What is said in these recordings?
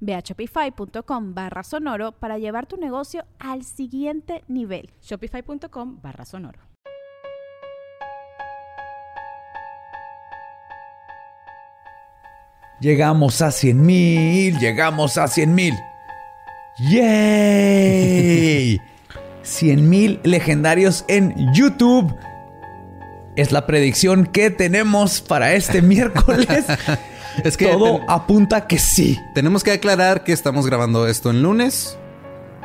Ve a shopify.com barra sonoro para llevar tu negocio al siguiente nivel. Shopify.com barra sonoro. Llegamos a 100 mil, llegamos a 100 mil. ¡Yay! 100 mil legendarios en YouTube. Es la predicción que tenemos para este miércoles. Es que todo apunta que sí. Tenemos que aclarar que estamos grabando esto en lunes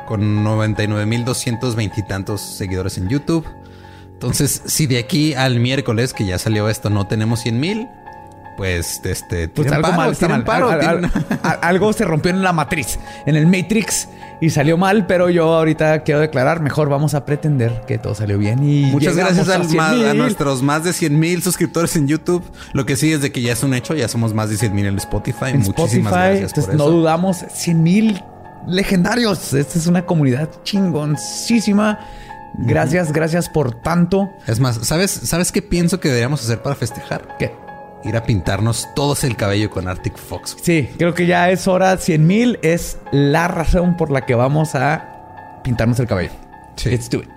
con 99.220 y tantos seguidores en YouTube. Entonces, si de aquí al miércoles que ya salió esto no tenemos 100 mil, pues este pues algo mal, algo se rompió en la matriz, en el Matrix y salió mal, pero yo ahorita quiero declarar, mejor vamos a pretender que todo salió bien y muchas gracias a, a, nuestros más de 100 mil suscriptores en YouTube. Lo que sí es de que ya es un hecho, ya somos más de 100 mil en Spotify. En Muchísimas gracias por eso. No dudamos, 100 mil legendarios. Esta es una comunidad chingoncísima. Gracias, gracias por tanto. Es más, ¿sabes, ¿sabes qué pienso que deberíamos hacer para festejar? ¿Qué? Ir a pintarnos todos el cabello con Arctic Fox. Sí, creo que ya es hora. 100 mil es la razón por la que vamos a pintarnos el cabello. Sí. Let's do it.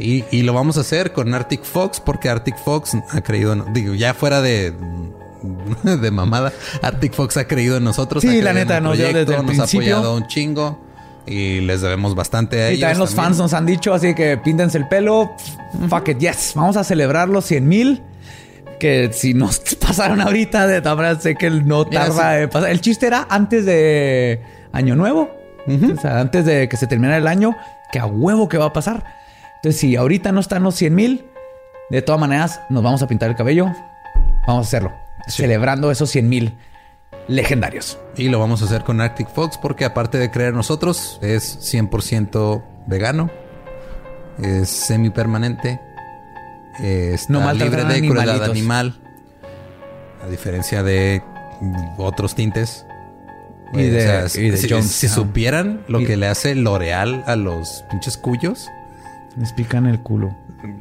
Y, lo vamos a hacer con Arctic Fox porque Arctic Fox ha creído, digo, ya fuera de de mamada, Arctic Fox ha creído en nosotros. Sí, la neta, nos, desde el nos ha apoyado un chingo y les debemos bastante a ellos. Y también los fans nos han dicho, así que píntense el pelo. Fuck it, yes. Vamos a celebrar los 100 mil que si nos pasaron ahorita, de todas sé que no tarda en pasar. El chiste era antes de Año Nuevo, o sea, antes de que se terminara el año, que a huevo que va a pasar. Entonces, si ahorita no están los 100 mil, de todas maneras nos vamos a pintar el cabello. Vamos a hacerlo, celebrando esos 100 mil legendarios. Y lo vamos a hacer con Arctic Fox porque aparte de creer nosotros, es 100% vegano, es semi permanente es no libre de crueldad animal. A diferencia de otros tintes. Y de, si, supieran lo que le hace L'Oreal a los pinches cuyos. Les pican el culo.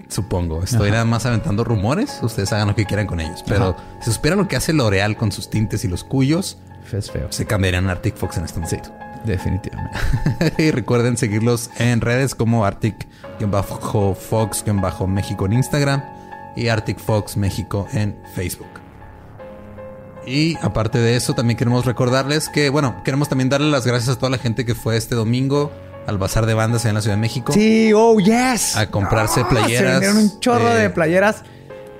Supongo. Estoy nada más aventando rumores. Ustedes hagan lo que quieran con ellos. Pero si supieran lo que hace L'Oreal con sus tintes y los cuyos, es feo. se cambiarían a Arctic Fox en este momento. Definitivamente. y recuerden seguirlos en redes como Arctic Fox-México en Instagram y Arctic Fox México en Facebook. Y aparte de eso, también queremos recordarles que, bueno, queremos también darle las gracias a toda la gente que fue este domingo al bazar de bandas en la Ciudad de México. Sí, oh yes. A comprarse ah, playeras. Se un chorro de playeras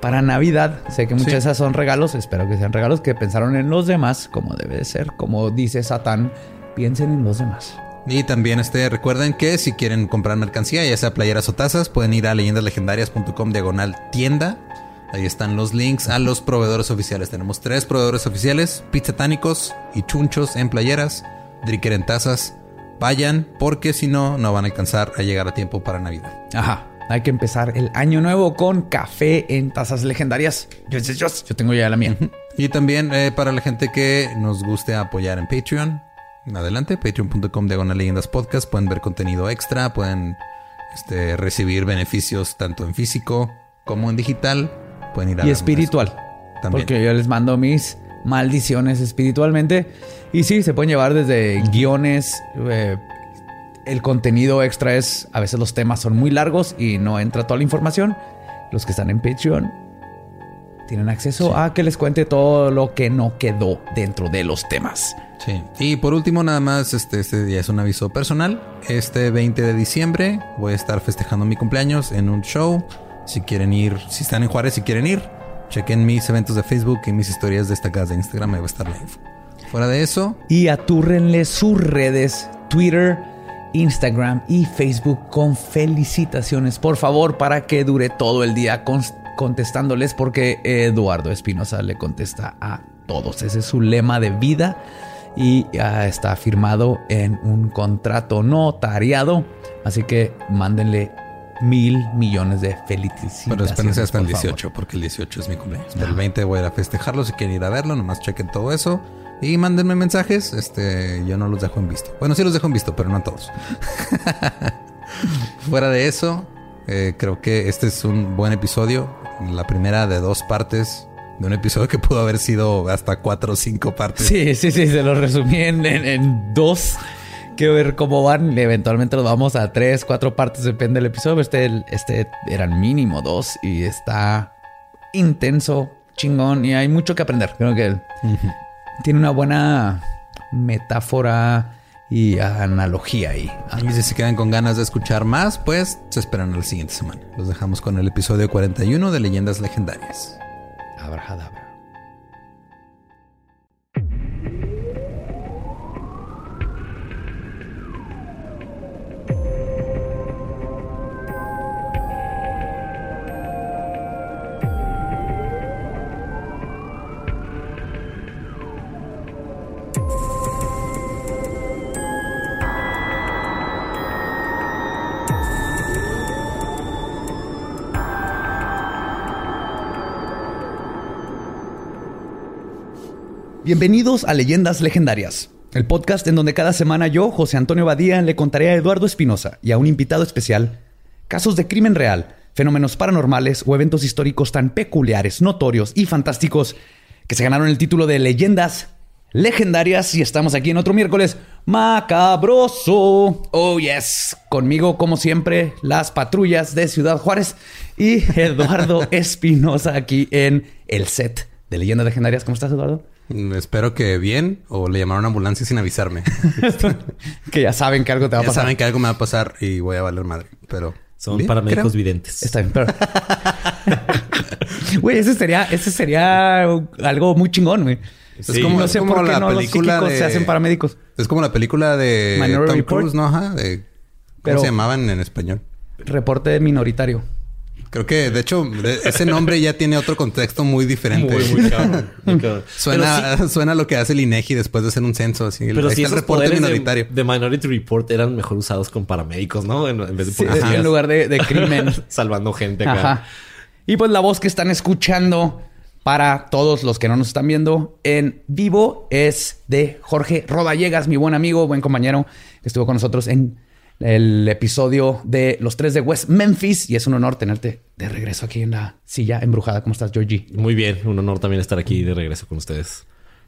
para Navidad. Sé que muchas de esas son regalos. Espero que sean regalos que pensaron en los demás, como debe de ser. Como dice Satán, piensen en los demás. Y también este, recuerden que si quieren comprar mercancía, ya sea playeras o tazas, pueden ir a leyendaslegendarias.com diagonal tienda. Ahí están los links a los proveedores oficiales. Tenemos tres proveedores oficiales, pizzatánicos y chunchos en playeras, Dricker en tazas. Vayan porque si no, no van a alcanzar a llegar a tiempo para Navidad. Ajá. Hay que empezar el año nuevo con café en tazas legendarias. Yo, yo, yo tengo ya la mía. Y también eh, para la gente que nos guste apoyar en Patreon, adelante, patreon.com diagonal leyendas podcast, pueden ver contenido extra, pueden este, recibir beneficios tanto en físico como en digital, pueden ir a y espiritual, también. porque yo les mando mis maldiciones espiritualmente y sí, se pueden llevar desde guiones, eh, el contenido extra es, a veces los temas son muy largos y no entra toda la información. Los que están en Patreon tienen acceso a que les cuente todo lo que no quedó dentro de los temas. Sí. Y por último, nada más, este, este día es un aviso personal. Este 20 de diciembre voy a estar festejando mi cumpleaños en un show Si quieren ir, si están en Juárez, si quieren ir, chequen mis eventos de Facebook y mis historias destacadas de Instagram. Ahí va a estar la info. Fuera de eso. Y atúrrenle sus redes, Twitter, Instagram y Facebook con felicitaciones, por favor, para que dure todo el día contestándoles, porque Eduardo Espinosa le contesta a todos. Ese es su lema de vida y ya está firmado en un contrato notariado. Así que mándenle mil millones de felicidades. Pero espérense hasta el 18, porque el 18 es mi cumpleaños. el 20 voy a ir a festejarlo. Si quieren ir a verlo, nomás chequen todo eso. Y mándenme mensajes. Este, yo no los dejo en visto. Bueno, sí los dejo en visto, pero no a todos. Fuera de eso, eh, creo que este es un buen episodio. La primera de dos partes de un episodio que pudo haber sido hasta cuatro o cinco partes. Sí, sí, sí, se lo resumí en, en, dos. Quiero ver cómo van. Eventualmente los vamos a tres, cuatro partes, depende del episodio. Este, este eran mínimo dos y está intenso, chingón y hay mucho que aprender. Creo que tiene una buena metáfora y analogía ahí. Y si se quedan con ganas de escuchar más, pues se esperan a la siguiente semana. Los dejamos con el episodio 41 de Leyendas Legendarias. Abrahadabra. Bienvenidos a Leyendas Legendarias, el podcast en donde cada semana yo, José Antonio Badía, le contaré a Eduardo Espinosa y a un invitado especial casos de crimen real, fenómenos paranormales o eventos históricos tan peculiares, notorios y fantásticos que se ganaron el título de Leyendas Legendarias y estamos aquí en otro miércoles macabroso. Oh, yes. Conmigo, como siempre, las patrullas de Ciudad Juárez y Eduardo Espinosa aquí en el set de Leyendas Legendarias. ¿Cómo estás, Eduardo? Espero que bien o le llamaron a ambulancia sin avisarme. que ya saben que algo te va a pasar. Ya saben que algo me va a pasar y voy a valer madre. Pero son paramédicos videntes. Está bien, pero. Güey, ese sería, ese sería algo muy chingón, güey. es como, no sé por qué la no película los de... se hacen paramédicos. Es como la película de Minority Tom Cruise, ¿no? Ajá. ¿Cómo se llamaban en español? Reporte minoritario. Creo que, de hecho, ese nombre ya tiene otro contexto muy diferente. Muy, suena, suena lo que hace el INEGI después de hacer un censo. Así. Pero si el reporte minoritario. De, Minority Report eran mejor usados con paramédicos, ¿no? En, vez de en lugar de, crimen. Salvando gente acá. Ajá. Y pues la voz que están escuchando para todos los que no nos están viendo en vivo es de Jorge Rodallegas, mi buen amigo, buen compañero, que estuvo con nosotros en el episodio de Los Tres de West Memphis y es un honor tenerte de regreso aquí en la silla embrujada. ¿Cómo estás, Georgie? Muy bien, un honor también estar aquí de regreso con ustedes.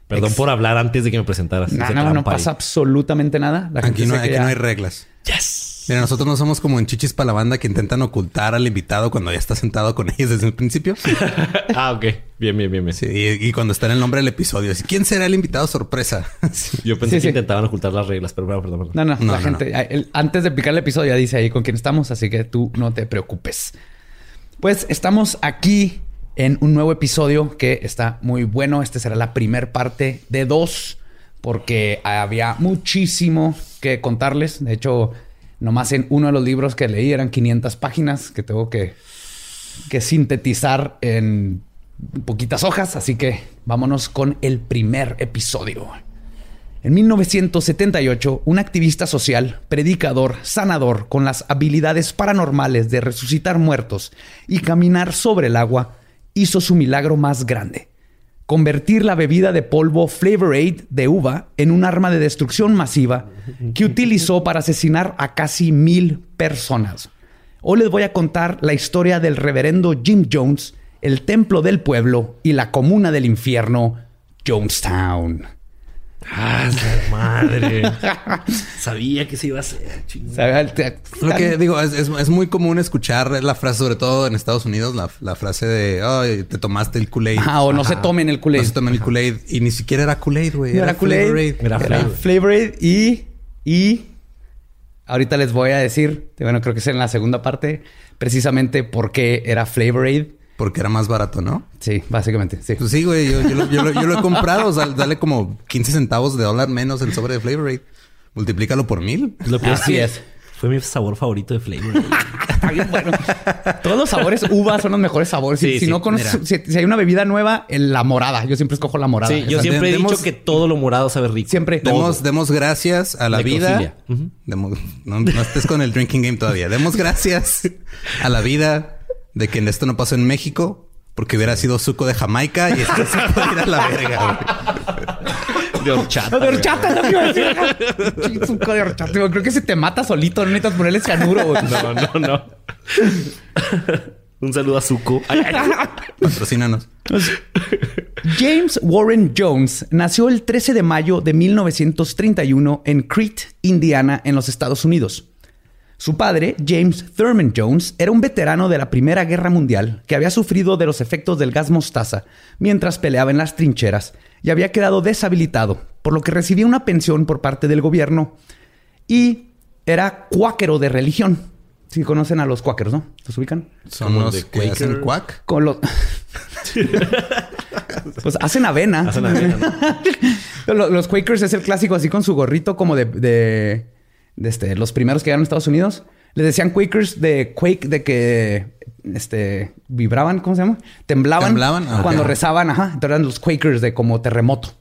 Perdón por hablar antes de que me presentaras. No, no, no pasa absolutamente nada. aquí, no, aquí no hay reglas. Yes. Mira, nosotros no somos como en chichis para la banda que intentan ocultar al invitado cuando ya está sentado con ellos desde el principio. ah, ok. Bien, bien, bien. Sí, y, cuando está en el nombre del episodio. ¿Quién será el invitado sorpresa? Yo pensé que intentaban ocultar las reglas, pero bueno, perdón, No, no, la gente, antes de picar el episodio ya dice ahí con quién estamos, así que tú no te preocupes. Pues estamos aquí en un nuevo episodio que está muy bueno. Este será la primer parte de dos, porque había muchísimo que contarles. De hecho, Nomás en uno de los libros que leí eran 500 páginas que tengo que, que sintetizar en poquitas hojas. Así que vámonos con el primer episodio. En 1978, un activista social, predicador, sanador, con las habilidades paranormales de resucitar muertos y caminar sobre el agua, hizo su milagro más grande convertir la bebida de polvo Flavor Aid de uva en un arma de destrucción masiva que utilizó para asesinar a casi mil personas. Hoy les voy a contar la historia del reverendo Jim Jones, el templo del pueblo y la comuna del infierno, Jonestown. ¡Ah, madre! Sabía que se iba a hacer. Lo que digo, es, muy común escuchar la frase, sobre todo en Estados Unidos, la, frase de, ay, te tomaste el Kool-Aid. Ah, o no se tomen el Kool-Aid. No se tomen el Kool-Aid. Y ni siquiera era Kool-Aid, güey. era, Kool-Aid. Era Flavor Aid. y, y Ahorita les voy a decir, bueno, creo que es en la segunda parte, precisamente por qué era Flavor Aid. Porque era más barato, ¿no? Sí, básicamente, sí. Pues sí, güey, yo, lo, he comprado. o sea, dale como 15 centavos de dólar menos el sobre de Flavor Aid. Multiplícalo por mil. Lo que Así es. Fue mi sabor favorito de Flavor. bueno. Todos los sabores uva son los mejores sabores. si, no conoces, si, hay una bebida nueva, la morada. Yo siempre escojo la morada. Sí, yo siempre he dicho que todo lo morado sabe rico. Siempre. Demos, demos gracias a la vida. no, no estés con el drinking game todavía. Demos gracias a la vida de que esto no pasó en México porque hubiera sido suco de Jamaica y esto se puede ir a la verga. De horchata. De horchata, lo que iba a decir. Suco de horchata. Creo que se te mata solito. No necesitas ponerle cianuro. No, no, no. Un saludo a Zuko. Patrocínanos. James Warren Jones nació el 13 de mayo de 1931 en Crete, Indiana, en los Estados Unidos. Su padre, James Thurman Jones, era un veterano de la Primera Guerra Mundial que había sufrido de los efectos del gas mostaza mientras peleaba en las trincheras y había quedado deshabilitado, por lo que recibía una pensión por parte del gobierno y era cuáquero de religión. Si conocen a los cuáqueros, ¿no? ¿Los ubican? Son los que hacen cuac. Con los... pues hacen avena. Hacen avena los, Quakers es el clásico así con su gorrito como de este, los primeros que llegaron a Estados Unidos, les decían Quakers de Quake, de que este, vibraban, ¿cómo se llama? Temblaban, ah, cuando rezaban, ajá. Entonces eran los Quakers de como terremoto.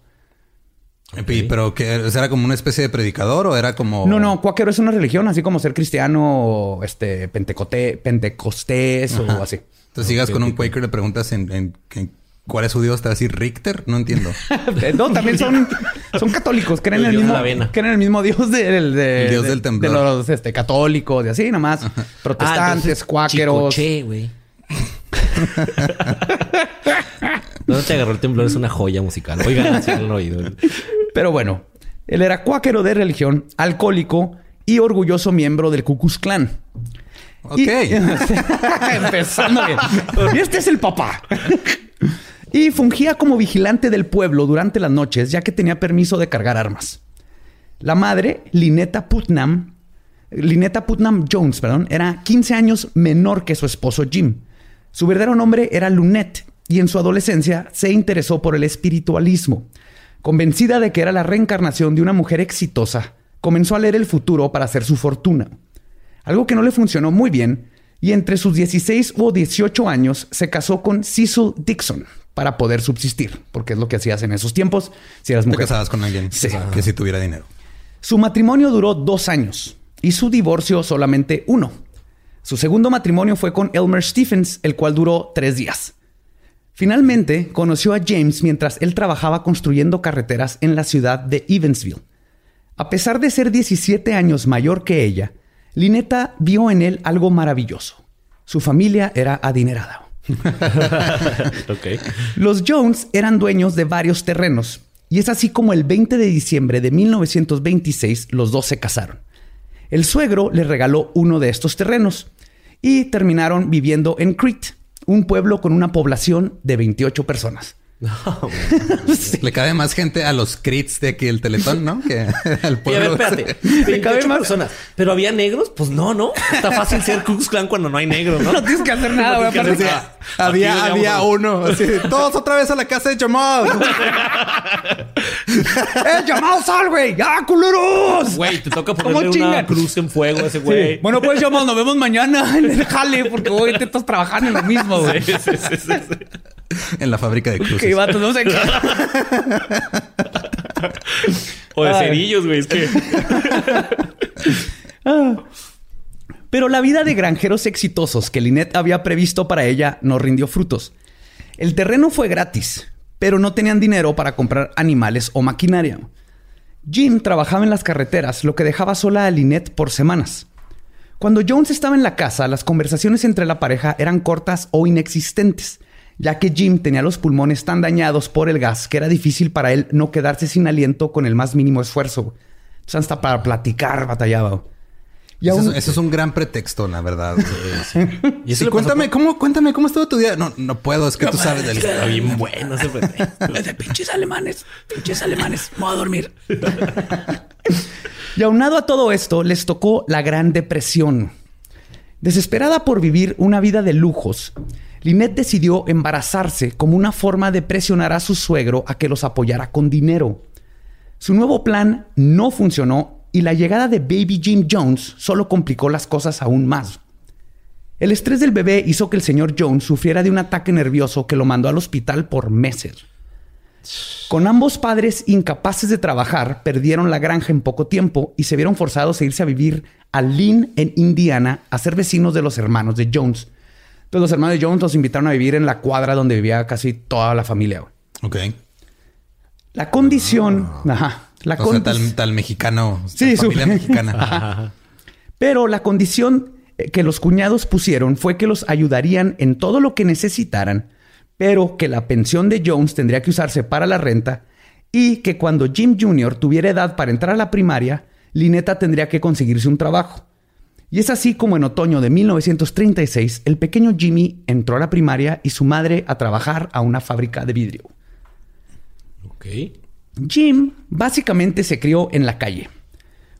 Pero que era como una especie de predicador o era como. No, no, cuáquero es una religión, así como ser cristiano, este, pentecote, pentecostés o así. Entonces sigas con un Quaker, le preguntas en, en, ¿Cuál es su dios? ¿Te va a decir Richter? No entiendo. no, también son, son católicos. Creen, el, mismo, creen el mismo dios del, de, dios del temblor. De los este, católicos y así nomás. Protestantes, ah, cuáqueros. Güey. ¿Dónde te agarró el temblor? Es una joya musical. Oigan, si lo oído. Pero bueno, él era cuáquero de religión, alcohólico y orgulloso miembro del Ku Klux Klan. Ok. empezando bien. Y este es el papá y fungía como vigilante del pueblo durante las noches, ya que tenía permiso de cargar armas. La madre, Lineta Putnam, Lineta Putnam Jones, perdón, era 15 años menor que su esposo Jim. Su verdadero nombre era Lunette y en su adolescencia se interesó por el espiritualismo. Convencida de que era la reencarnación de una mujer exitosa, comenzó a leer el futuro para hacer su fortuna. Algo que no le funcionó muy bien, y entre sus 16 o 18 años se casó con Cecil Dixon, para poder subsistir, porque es lo que hacías en esos tiempos. Si eras mujer. Te casabas con alguien que si tuviera dinero. Su matrimonio duró dos años y su divorcio solamente uno. Su segundo matrimonio fue con Elmer Stephens, el cual duró tres días. Finalmente conoció a James mientras él trabajaba construyendo carreteras en la ciudad de Evansville. A pesar de ser 17 años mayor que ella, Lineta vio en él algo maravilloso. Su familia era adinerada. Los Jones eran dueños de varios terrenos y es así como el 20 de diciembre de 1926 los dos se casaron. El suegro le regaló uno de estos terrenos y terminaron viviendo en Crete, un pueblo con una población de 28 personas. No, Le cabe más gente a los crits de aquí el Teletón, ¿no? Que al pueblo. Y a ver, espérate. Le cabe más personas. Pero había negros, pues no, ¿no? Está fácil ser Ku Klux cuando no hay negros, ¿no? No tienes que hacer nada, güey. había, había uno. Así, todos otra vez a la casa de Jamal. ¡Eh, Jamal, sal, güey! ¡Ya, culeros! Güey, te toca ponerle una cruz en fuego a ese güey. Bueno, pues Jamal, nos vemos mañana en el jale porque hoy te estás trabajando en lo mismo, güey. Sí, sí, sí, sí. En la fábrica de cruces. Que vato, no sé qué. o de cerillos, güey. Es que... Ah. Pero la vida de granjeros exitosos que Lynette había previsto para ella no rindió frutos. El terreno fue gratis, pero no tenían dinero para comprar animales o maquinaria. Jim trabajaba en las carreteras, lo que dejaba sola a Lynette por semanas. Cuando Jones estaba en la casa, las conversaciones entre la pareja eran cortas o inexistentes ya que Jim tenía los pulmones tan dañados por el gas que era difícil para él no quedarse sin aliento con el más mínimo esfuerzo. Entonces hasta para platicar batallaba. Y eso, es un gran pretexto, la verdad. y eso cuéntame, ¿cómo, cuéntame, ¿cómo estuvo tu día? No, no puedo, es que tú sabes del Está bien bueno ese pretexto. de pinches alemanes, pinches alemanes. Voy a dormir. Y aunado a todo esto, les tocó la Gran Depresión. Desesperada por vivir una vida de lujos, Lynette decidió embarazarse como una forma de presionar a su suegro a que los apoyara con dinero. Su nuevo plan no funcionó y la llegada de Baby Jim Jones solo complicó las cosas aún más. El estrés del bebé hizo que el señor Jones sufriera de un ataque nervioso que lo mandó al hospital por meses. Con ambos padres incapaces de trabajar, perdieron la granja en poco tiempo y se vieron forzados a irse a vivir a Lynn, en Indiana, a ser vecinos de los hermanos de Jones. Entonces los hermanos de Jones los invitaron a vivir en la cuadra donde vivía casi toda la familia. Ok. La condición... Ah. Ajá. La o tal, mexicano. Sí, familia mexicana. Pero la condición eh, que los cuñados pusieron fue que los ayudarían en todo lo que necesitaran pero que la pensión de Jones tendría que usarse para la renta y que cuando Jim Jr. tuviera edad para entrar a la primaria, Lineta tendría que conseguirse un trabajo. Y es así como en otoño de 1936 el pequeño Jimmy entró a la primaria y su madre a trabajar a una fábrica de vidrio. Ok. Jim básicamente se crió en la calle.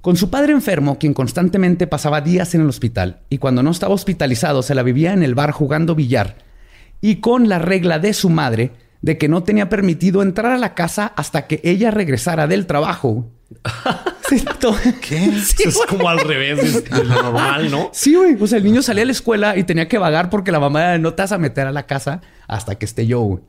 Con su padre enfermo, quien constantemente pasaba días en el hospital, y cuando no estaba hospitalizado se la vivía en el bar jugando billar y con la regla de su madre de que no tenía permitido entrar a la casa hasta que ella regresara del trabajo. ¿Qué? es como al revés de lo normal, ¿no? Sí, güey. O sea, el niño salía a la escuela y tenía que vagar porque la mamá no te vas a meter a la casa hasta que esté yo, güey.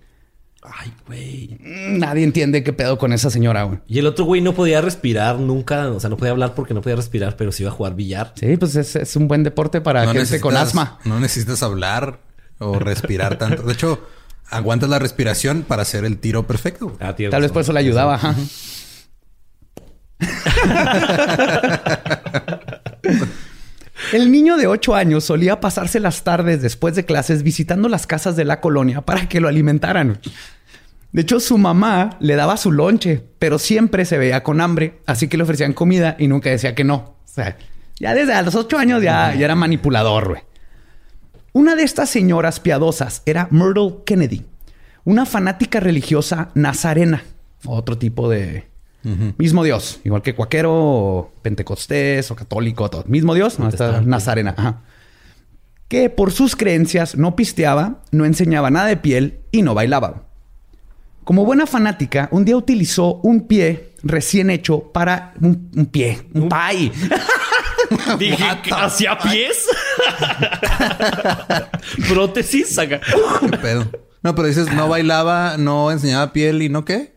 Ay, güey. Nadie entiende qué pedo con esa señora, güey. Y el otro güey no podía respirar nunca. O sea, no podía hablar porque no podía respirar, pero sí iba a jugar billar. Sí, pues es, un buen deporte para gente con asma. No necesitas hablar o respirar tanto. De hecho, aguantas la respiración para hacer el tiro perfecto. Ah, Tal vez por eso le ayudaba. El niño de 8 años solía pasarse las tardes después de clases visitando las casas de la colonia para que lo alimentaran. De hecho, su mamá le daba su lonche, pero siempre se veía con hambre, así que le ofrecían comida y nunca decía que no. Ya desde los 8 años ya, era manipulador. Una de estas señoras piadosas era Myrtle Kennedy, una fanática religiosa nazarena, otro tipo de mismo Dios, igual que cuaquero, pentecostés o católico, todo. mismo Dios, no, está nazarena, que por sus creencias no pisteaba, no enseñaba nada de piel y no bailaba. Como buena fanática, un día utilizó un pie recién hecho para un, pie, un pie. Dije, ¿hacía pies? Prótesis, saca. No, pero dices, no bailaba, no enseñaba piel y no qué.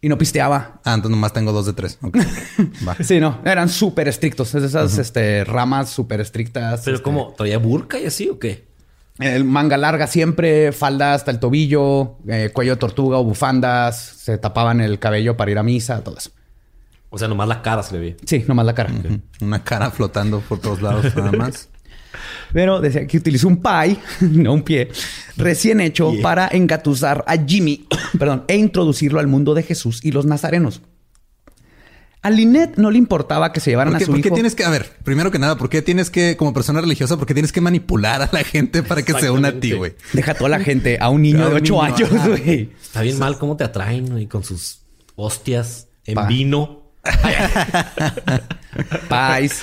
Y no pisteaba. Ah, entonces nomás tengo dos de tres. Sí, no. Eran súper estrictos. Es esas este, ramas súper estrictas. ¿Pero este... como ¿Todavía burka y así o qué? El manga larga siempre, falda hasta el tobillo, eh, cuello de tortuga o bufandas. Se tapaban el cabello para ir a misa, todo eso. O sea, nomás la cara se le ve. Sí, nomás la cara. Una cara flotando por todos lados nada más. Pero decía que utilizó un pie, no un pie, recién hecho para engatusar a Jimmy, perdón, e introducirlo al mundo de Jesús y los nazarenos. A Lynette no le importaba que se llevaran a su ¿por qué tienes que, a ver, primero que nada, ¿por qué tienes que, como persona religiosa, por qué tienes que manipular a la gente para que se una a ti, güey? Deja a toda la gente, a un niño de ocho años, güey. Está bien mal cómo te atraen, güey, con sus hostias en vino. Pais.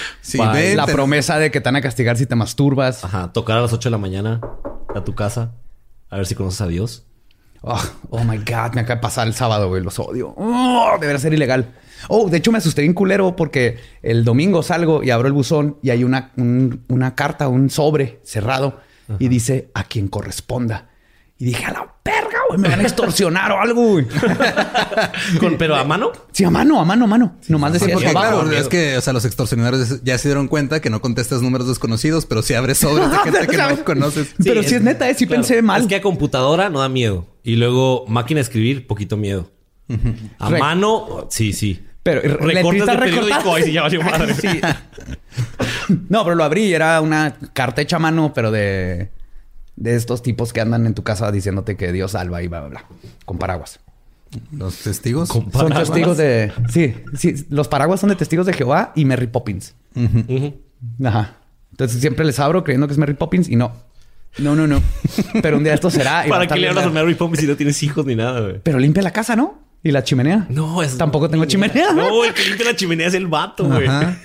la promesa de que te van a castigar si te masturbas. Ajá. Tocar a las 8 de la mañana a tu casa. A ver si conoces a Dios. Oh, oh my God. Me acaba de pasar el sábado, güey. Los odio. Oh, debería ser ilegal. Oh, de hecho me asusté bien culero porque el domingo salgo y abro el buzón y hay una, una carta, un sobre cerrado y dice a quien corresponda. Y dije, a la verga, güey, me van a extorsionar o algo, güey. ¿Pero a mano? Sí, a mano, a mano, a mano. Nomás decía porque, claro, es que, o sea, los extorsionadores ya se dieron cuenta que no contestas números desconocidos, pero sí abres sobres de gente que no conoces. pero si es neta, eh, sí pensé mal. Es que a computadora no da miedo. Y luego máquina de escribir, poquito miedo. A mano, sí, sí. Pero recortes de periódico, ahí sí ya valió madre. sí. No, pero lo abrí y era una carta hecha a mano, pero de de estos tipos que andan en tu casa diciéndote que Dios salva y bla, bla, bla, con paraguas. ¿Los testigos? Son testigos de... Sí, sí. Los paraguas son de testigos de Jehová y Mary Poppins. Ajá. Entonces siempre les abro creyendo que es Mary Poppins y no. No, no, no. Pero un día esto será... ¿Para qué le hablas a Mary Poppins si no tienes hijos ni nada, güey? Pero limpia la casa, ¿no? ¿Y la chimenea? No, es Tampoco tengo chimenea. No, el que limpia la chimenea es el vato, güey. Ah,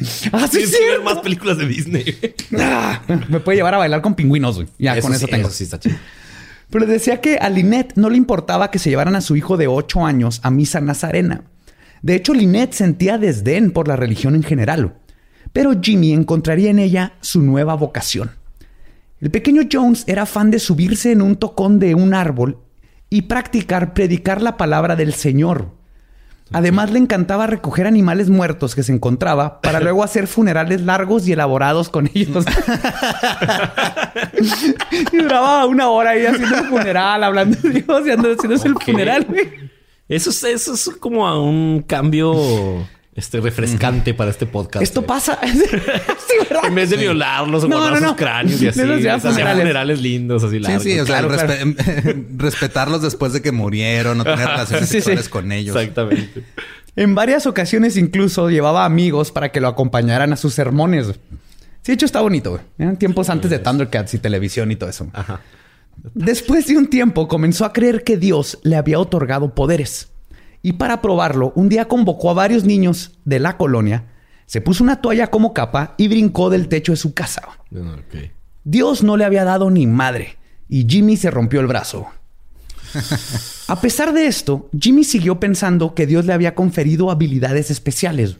sí, que ver más películas de Disney. Ah, me puede llevar a bailar con pingüinos, güey. Ya, con eso sí, tengo. Eso sí está chido. Pero decía que a Lynette no le importaba que se llevaran a su hijo de 8 años a misa nazarena. De hecho, Lynette sentía desdén por la religión en general. Pero Jimmy encontraría en ella su nueva vocación. El pequeño Jones era fan de subirse en un tocón de un árbol y practicar predicar la palabra del Señor. Además, le encantaba recoger animales muertos que se encontraba para luego hacer funerales largos y elaborados con ellos. y duraba una hora ahí haciendo el funeral, hablando de Dios y haciéndose Ok. el funeral. Eso es, eso es como a un cambio este, refrescante para este podcast. Esto güey. pasa. sí, ¿verdad? En vez de violarlos o No, guardar no, no. sus cráneos y así. Hacía funerales. funerales. lindos, así Sí, largos. sí, o sea, Claro, claro. respe- respetarlos después de que murieron, no tener relaciones Sí, sí. sexuales con ellos. Exactamente. En varias ocasiones incluso llevaba amigos para que lo acompañaran a sus sermones. Sí, de hecho está bonito. güey. Eran tiempos antes de Thundercats y televisión y todo eso. Ajá. Después de un tiempo comenzó a creer que Dios le había otorgado poderes. Y para probarlo, un día convocó a varios niños de la colonia, se puso una toalla como capa y brincó del techo de su casa. Dios no le había dado ni madre y Jimmy se rompió el brazo. A pesar de esto, Jimmy siguió pensando que Dios le había conferido habilidades especiales.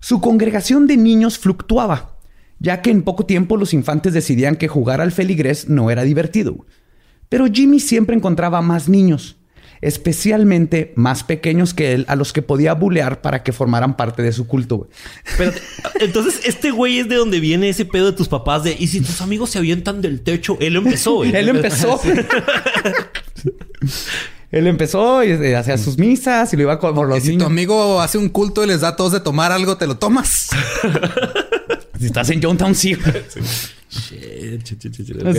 Su congregación de niños fluctuaba, ya que en poco tiempo los infantes decidían que jugar al feligrés no era divertido. Pero Jimmy siempre encontraba más niños, especialmente más pequeños que él, a los que podía bulear para que formaran parte de su culto. güey. Pero entonces, este güey es de donde viene ese pedo de tus papás de y si tus amigos se avientan del techo, él empezó, güey. Él empezó. Él empezó y eh, hacía sus misas y lo iba Y los si tu amigo hace un culto y les da a todos de tomar algo, ¿te lo tomas? Si estás en Johntown, sí. Shit, shit, shit, shit, ok.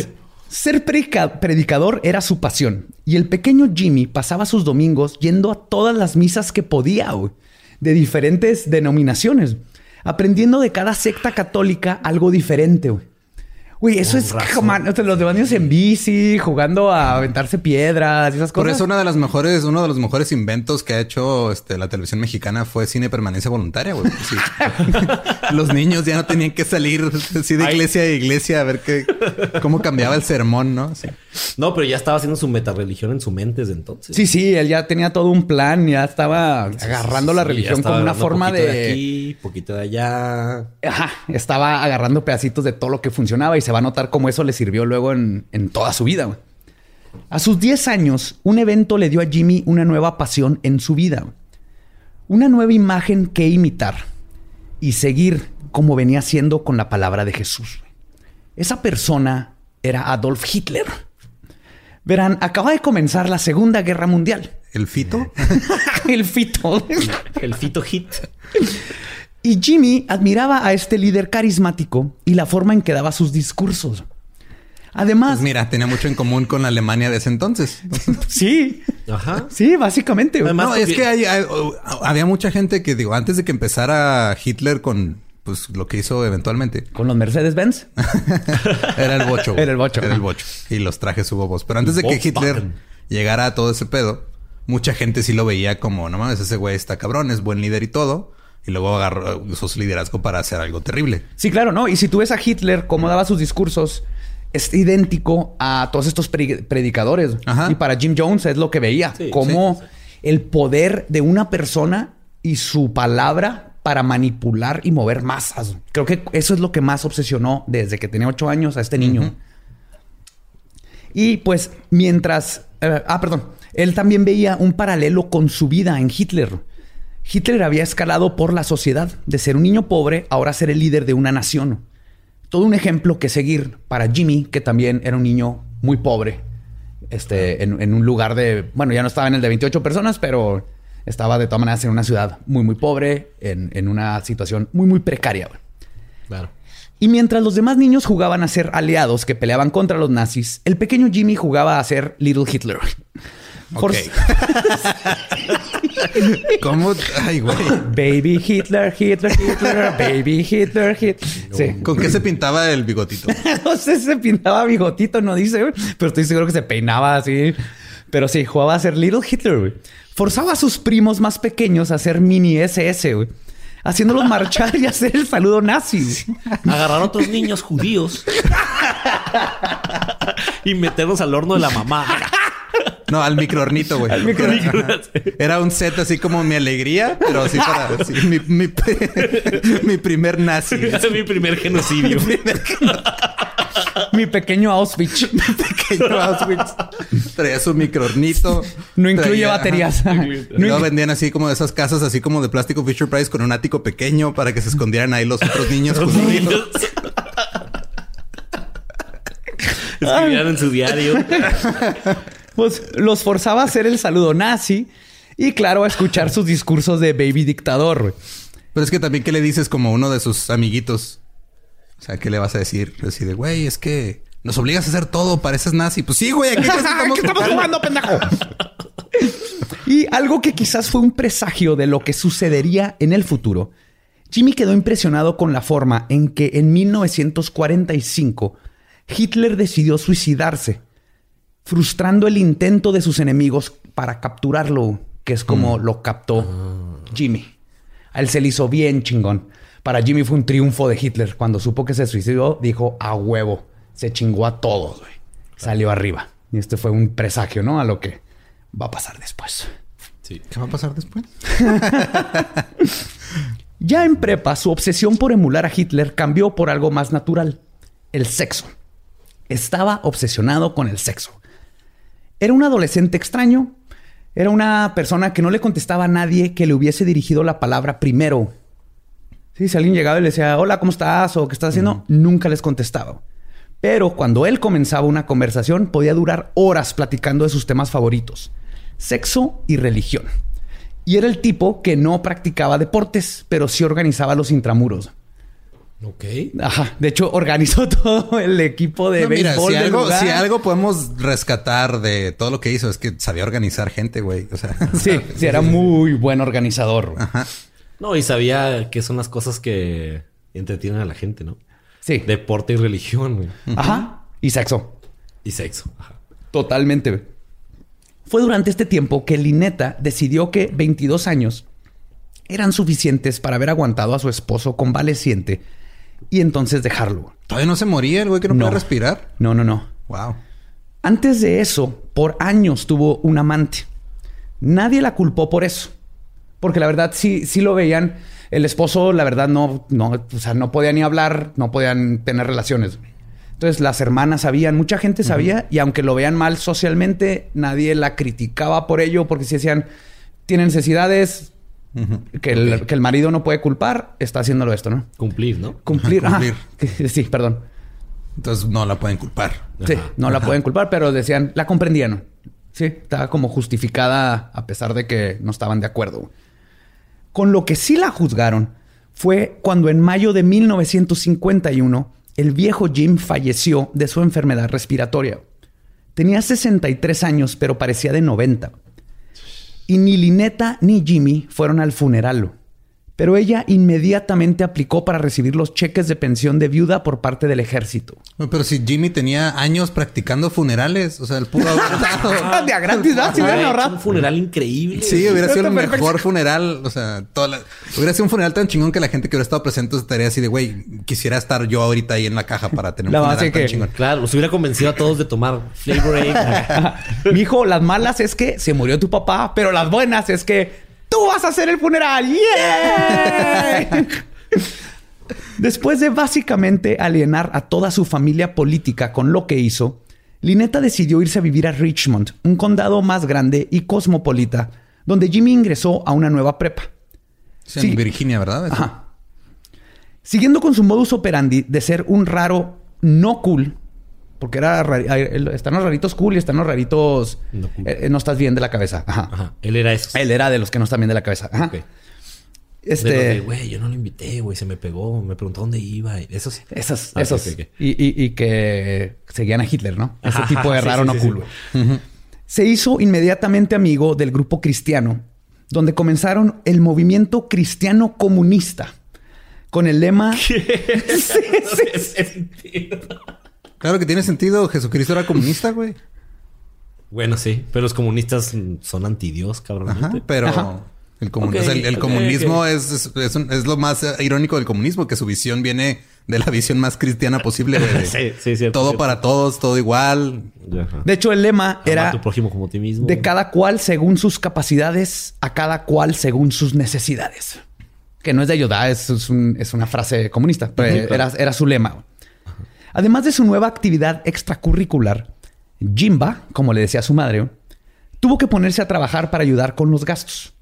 Ser predica- predicador era su pasión y el pequeño Jimmy pasaba sus domingos yendo a todas las misas que podía, de diferentes denominaciones, aprendiendo de cada secta católica algo diferente, güey. Eso es sea, los demonios en bici, jugando a aventarse piedras y esas Por cosas. eso una de las mejores, uno de los mejores inventos que ha hecho este, la televisión mexicana fue cine permanencia voluntaria, güey. Sí. los niños ya no tenían que salir así de iglesia a iglesia a ver qué, cómo cambiaba el sermón, ¿no? Sí. No, pero ya estaba haciendo su metarreligión en su mente desde entonces. Sí, sí, él ya tenía todo un plan, ya estaba agarrando la Sí, religión como una forma poquito de... aquí, poquito de allá. Ajá, estaba agarrando pedacitos de todo lo que funcionaba y se va a notar cómo eso le sirvió luego en, en toda su vida. güey. A sus 10 años, un evento le dio a Jimmy una nueva pasión en su vida. güey. Una nueva imagen que imitar y seguir como venía siendo con la palabra de Jesús. güey. Esa persona era Adolf Hitler. Verán, acaba de comenzar la Segunda Guerra Mundial. El fito. El fito. El fito hit. Y Jimmy admiraba a este líder carismático y la forma en que daba sus discursos. Además, Pues mira, tenía mucho en común con la Alemania de ese entonces. sí, Ajá. sí, básicamente. Además, no, es que hay- hay- había mucha gente que, digo, antes de que empezara Hitler con pues lo que hizo eventualmente, Con los Mercedes-Benz. era el bocho. güey. Era el bocho. Era el bocho. Y los trajes hubo voz. Pero antes de que. Hitler llegara a todo ese pedo, mucha gente sí lo veía como, no mames, ese güey está cabrón, es buen líder y todo. Y luego agarró, usó su liderazgo para hacer algo terrible. Sí, claro, ¿no? Y si tú ves a Hitler, cómo daba sus discursos, es idéntico a todos estos pre- predicadores. Ajá. Y para Jim Jones es lo que veía. Sí, cómo sí, sí. el poder de una persona y su palabra para manipular y mover masas. Creo que eso es lo que más obsesionó desde que tenía ocho años a este niño. Y pues mientras... eh, ah, perdón. Él también veía un paralelo con su vida en Hitler. Hitler había escalado por la sociedad de ser un niño pobre, ahora ser el líder de una nación. Todo un ejemplo que seguir para Jimmy, que también era un niño muy pobre. Este, en, en un lugar de... Bueno, ya no estaba en el de 28 personas, pero estaba de todas maneras en una ciudad muy, muy pobre, en, en una situación muy, muy precaria. Claro. Y mientras los demás niños jugaban a ser aliados que peleaban contra los nazis, el pequeño Jimmy jugaba a ser Little Hitler. ¿Cómo? Ay, güey. Baby Hitler, Hitler, Hitler, baby Hitler, Hitler. Sí. ¿Con qué se pintaba el bigotito? No sé si se pintaba bigotito, no dice, güey, pero estoy seguro que se peinaba así. Pero sí, jugaba a ser Little Hitler, güey. Forzaba a sus primos más pequeños a ser mini SS, güey. Haciéndolos marchar y hacer el saludo nazi. Agarrar a otros niños judíos y meterlos al horno de la mamá. No, al microornito, güey. Era un set así como mi alegría, pero así para mi, mi, primer nazi. es mi primer genocidio. mi pequeño Auschwitz. mi pequeño Auschwitz. Traía su microornito. No incluye baterías. No vendían así como de esas casas así como de plástico Fisher Price con un ático pequeño para que se escondieran ahí los otros niños. los niños. Escribían en su diario. Pues los forzaba a hacer el saludo nazi y claro, a escuchar sus discursos de baby dictador. Pero es que también, ¿qué le dices como uno de sus amiguitos? O sea, ¿qué le vas a decir? Decir, güey, es que nos obligas a hacer todo, pareces nazi. Pues sí, güey, aquí estamos, ¿Qué estamos jugando, pendejo. y algo que quizás fue un presagio de lo que sucedería en el futuro. Jimmy quedó impresionado con la forma en que en 1945 Hitler decidió suicidarse frustrando el intento de sus enemigos para capturarlo, que es como mm. lo captó Jimmy. A él se le hizo bien chingón. Para Jimmy fue un triunfo de Hitler. Cuando supo que se suicidó, dijo a huevo. Se chingó a todos, güey. Salió arriba. Y este fue un presagio, ¿no? A lo que va a pasar después. Sí. ¿Qué va a pasar después? ya en prepa, su obsesión por emular a Hitler cambió por algo más natural: el sexo. Estaba obsesionado con el sexo. Era un adolescente extraño. Era una persona que no le contestaba a nadie que le hubiese dirigido la palabra primero. si alguien llegaba y le decía, hola, ¿cómo estás? o ¿qué estás haciendo? Nunca les contestaba. Pero cuando él comenzaba una conversación, podía durar horas platicando de sus temas favoritos: sexo y religión. Y era el tipo que no practicaba deportes, pero sí organizaba los intramuros. Ok. Ajá. De hecho, organizó todo el equipo de béisbol. si, algo, si algo podemos rescatar de todo lo que hizo es que sabía organizar gente, güey. O sea, sí, sí, era muy buen organizador. Ajá. No, y sabía que son las cosas que entretienen a la gente, ¿no? Sí. Deporte y religión, güey. Ajá. Y sexo. Y sexo. Ajá. Totalmente. Fue durante este tiempo que Lineta decidió que 22 años eran suficientes para haber aguantado a su esposo convaleciente y entonces dejarlo. Todavía no se moría el güey que no, puede respirar. No, no, no. Wow. Antes de eso, por años tuvo un amante. Nadie la culpó por eso. Porque la verdad sí, sí lo veían. El esposo, la verdad, no, no, o sea, no podía ni hablar, no podían tener relaciones. Entonces las hermanas sabían, mucha gente sabía, y aunque lo vean mal socialmente, nadie la criticaba por ello, porque si decían, tiene necesidades, que, el, marido no puede culpar, está haciéndolo esto, ¿no? Cumplir, ¿no? Cumplir. Cumplir. sí, perdón. Entonces no la pueden culpar. Sí, no la pueden culpar, pero decían, la comprendían. Sí, estaba como justificada a pesar de que no estaban de acuerdo. Con lo que sí la juzgaron fue cuando en mayo de 1951 el viejo Jim falleció de su enfermedad respiratoria. Tenía 63 años, pero parecía de 90. Y ni Lineta ni Jimmy fueron al funeral. Pero ella inmediatamente aplicó para recibir los cheques de pensión de viuda por parte del ejército. Pero si Jimmy tenía años practicando funerales, o sea, el puro haber de a gratis, ¿no? Si Un funeral increíble. Sí, hubiera sido el mejor funeral. O sea, toda hubiera sido un funeral tan chingón que la gente que hubiera estado presente estaría así de, güey, quisiera estar yo ahorita ahí en la caja para tener un funeral tan chingón. Claro, los hubiera convencido a todos de tomar Flavor Aid. Mijo, las malas es que se murió tu papá, pero las buenas es que tú vas a hacer el funeral. ¡Yeah! Después de básicamente alienar a toda su familia política con lo que hizo, Lineta decidió irse a vivir a Richmond, un condado más grande y cosmopolita, donde Jimmy ingresó a una nueva prepa. en Virginia, ¿verdad? Ajá. Siguiendo con su modus operandi de ser un raro no cool, porque era están los raritos cool y están los raritos no, eh, no estás bien de la cabeza. Ajá. Él era eso. Él era de los que no están bien de la cabeza. Ajá. Este, güey, yo no lo invité, güey, se me pegó, me preguntó dónde iba. Esos, esos, ah, esos. Y, que seguían a Hitler, ¿no? Ese tipo de raro no cool. Se hizo inmediatamente amigo del grupo cristiano, donde comenzaron el movimiento cristiano comunista con el lema. ¿Qué? Claro que tiene sentido. Jesucristo era comunista, güey. Bueno, sí, pero los comunistas son antidios, cabrón. pero el, comunismo Es, es, lo más irónico del comunismo, que su visión viene de la visión más cristiana posible. De, sí, sí, cierto, todo para todos, todo igual. De hecho, el lema era de cada cual según sus capacidades, a cada cual según sus necesidades. Que no es de ayuda, es, es una frase comunista, pero era, era su lema. Además de su nueva actividad extracurricular, Jimba, como le decía su madre, tuvo que ponerse a trabajar para ayudar con los gastos.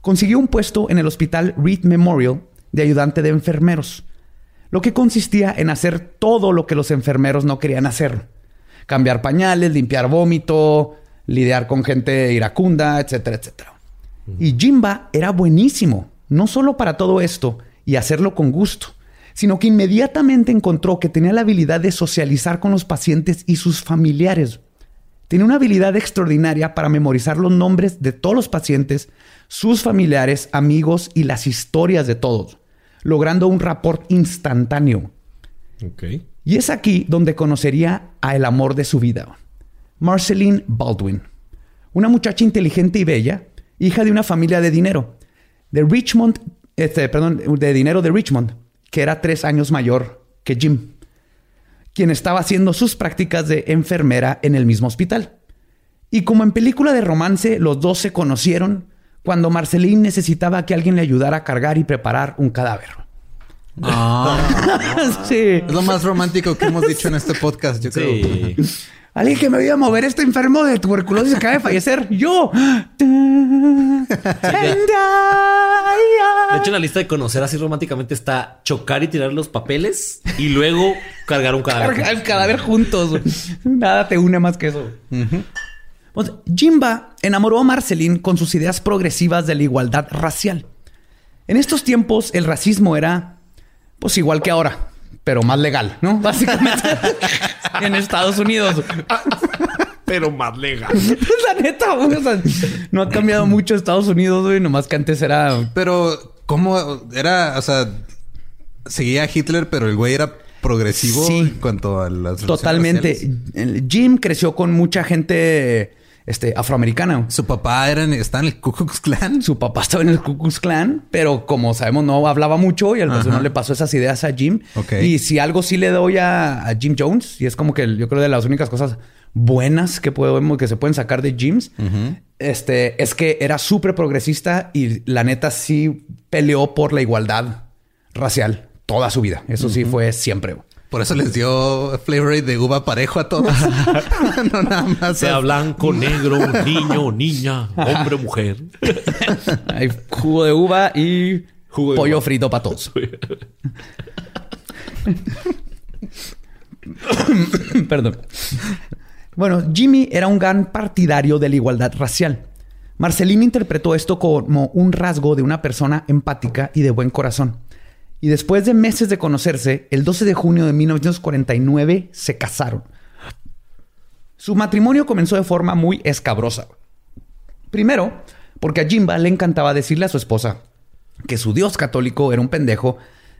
Consiguió un puesto en el hospital Reed Memorial de ayudante de enfermeros, lo que consistía en hacer todo lo que los enfermeros no querían hacer. Cambiar pañales, limpiar vómito, lidiar con gente iracunda, etcétera, etcétera. Y Jimba era buenísimo, no solo para todo esto y hacerlo con gusto, sino que inmediatamente encontró que tenía la habilidad de socializar con los pacientes y sus familiares. Tenía una habilidad extraordinaria para memorizar los nombres de todos los pacientes, sus familiares, amigos y las historias de todos, logrando un rapport instantáneo. Y es aquí donde conocería a el amor de su vida, Marceline Baldwin, una muchacha inteligente y bella, hija de una familia de dinero, de Richmond, este, perdón, de dinero de Richmond, que era tres años mayor que Jim, quien estaba haciendo sus prácticas de enfermera en el mismo hospital. Y como en película de romance, los dos se conocieron cuando Marceline necesitaba que alguien le ayudara a cargar y preparar un cadáver. Ah, sí. Es lo más romántico que hemos dicho en este podcast, yo creo. Alguien que me vaya a mover este enfermo de tuberculosis acaba de fallecer. Yo. De hecho, en la lista de conocer así románticamente está chocar y tirar los papeles y luego cargar un cadáver. Cargar el cadáver juntos. Nada te une más que eso. Pues, Jimba enamoró a Marceline con sus ideas progresivas de la igualdad racial. En estos tiempos, el racismo era, pues igual que ahora pero más legal, ¿no? Básicamente en Estados Unidos. pero más legal. La neta, güey. no ha cambiado mucho Estados Unidos, güey. Nomás que antes era. Pero, ¿cómo era? O sea, seguía Hitler, pero el güey era progresivo en cuanto a las. Totalmente. Jim creció con mucha gente este, afroamericana. Su papá era en, estaba en el Ku Klux Klan. Su papá estaba en el Ku Klux Klan, pero como sabemos no hablaba mucho y al no le pasó esas ideas a Jim. Y si algo sí le doy a, Jim Jones, y es como que yo creo de las únicas cosas buenas que podemos que se pueden sacar de Jims, este, es que era súper progresista y la neta sí peleó por la igualdad racial toda su vida. Eso sí fue siempre. Por eso les dio flavor de uva parejo a todos. no nada más. Sea blanco, negro, niño, niña, hombre, mujer. Hay jugo de uva y pollo frito para todos. Perdón. Bueno, Jimmy era un gran partidario de la igualdad racial. Marcelina interpretó esto como un rasgo de una persona empática y de buen corazón y después de meses de conocerse, el 12 de junio de 1949 se casaron. Su matrimonio comenzó de forma muy escabrosa. Primero, porque a Jimba le encantaba decirle a su esposa que su Dios católico era un pendejo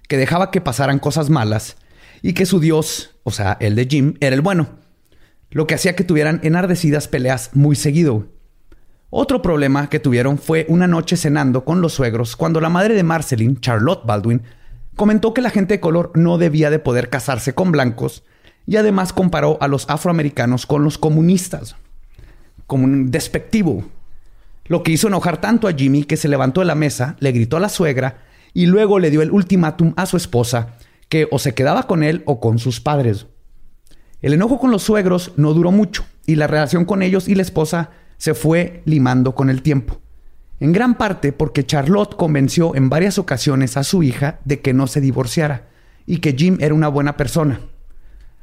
que dejaba que pasaran cosas malas y que su Dios, o sea, el de Jim, era el bueno, lo que hacía que tuvieran enardecidas peleas muy seguido. Otro problema que tuvieron fue una noche cenando con los suegros cuando la madre de Marceline, Charlotte Baldwin, comentó que la gente de color no debía de poder casarse con blancos y además comparó a los afroamericanos con los comunistas, como un despectivo. Lo que hizo enojar tanto a Jimmy que se levantó de la mesa, le gritó a la suegra y luego le dio el ultimátum a su esposa que o se quedaba con él o con sus padres. El enojo con los suegros no duró mucho y la relación con ellos y la esposa se fue limando con el tiempo en gran parte porque Charlotte convenció en varias ocasiones a su hija de que no se divorciara y que Jim era una buena persona.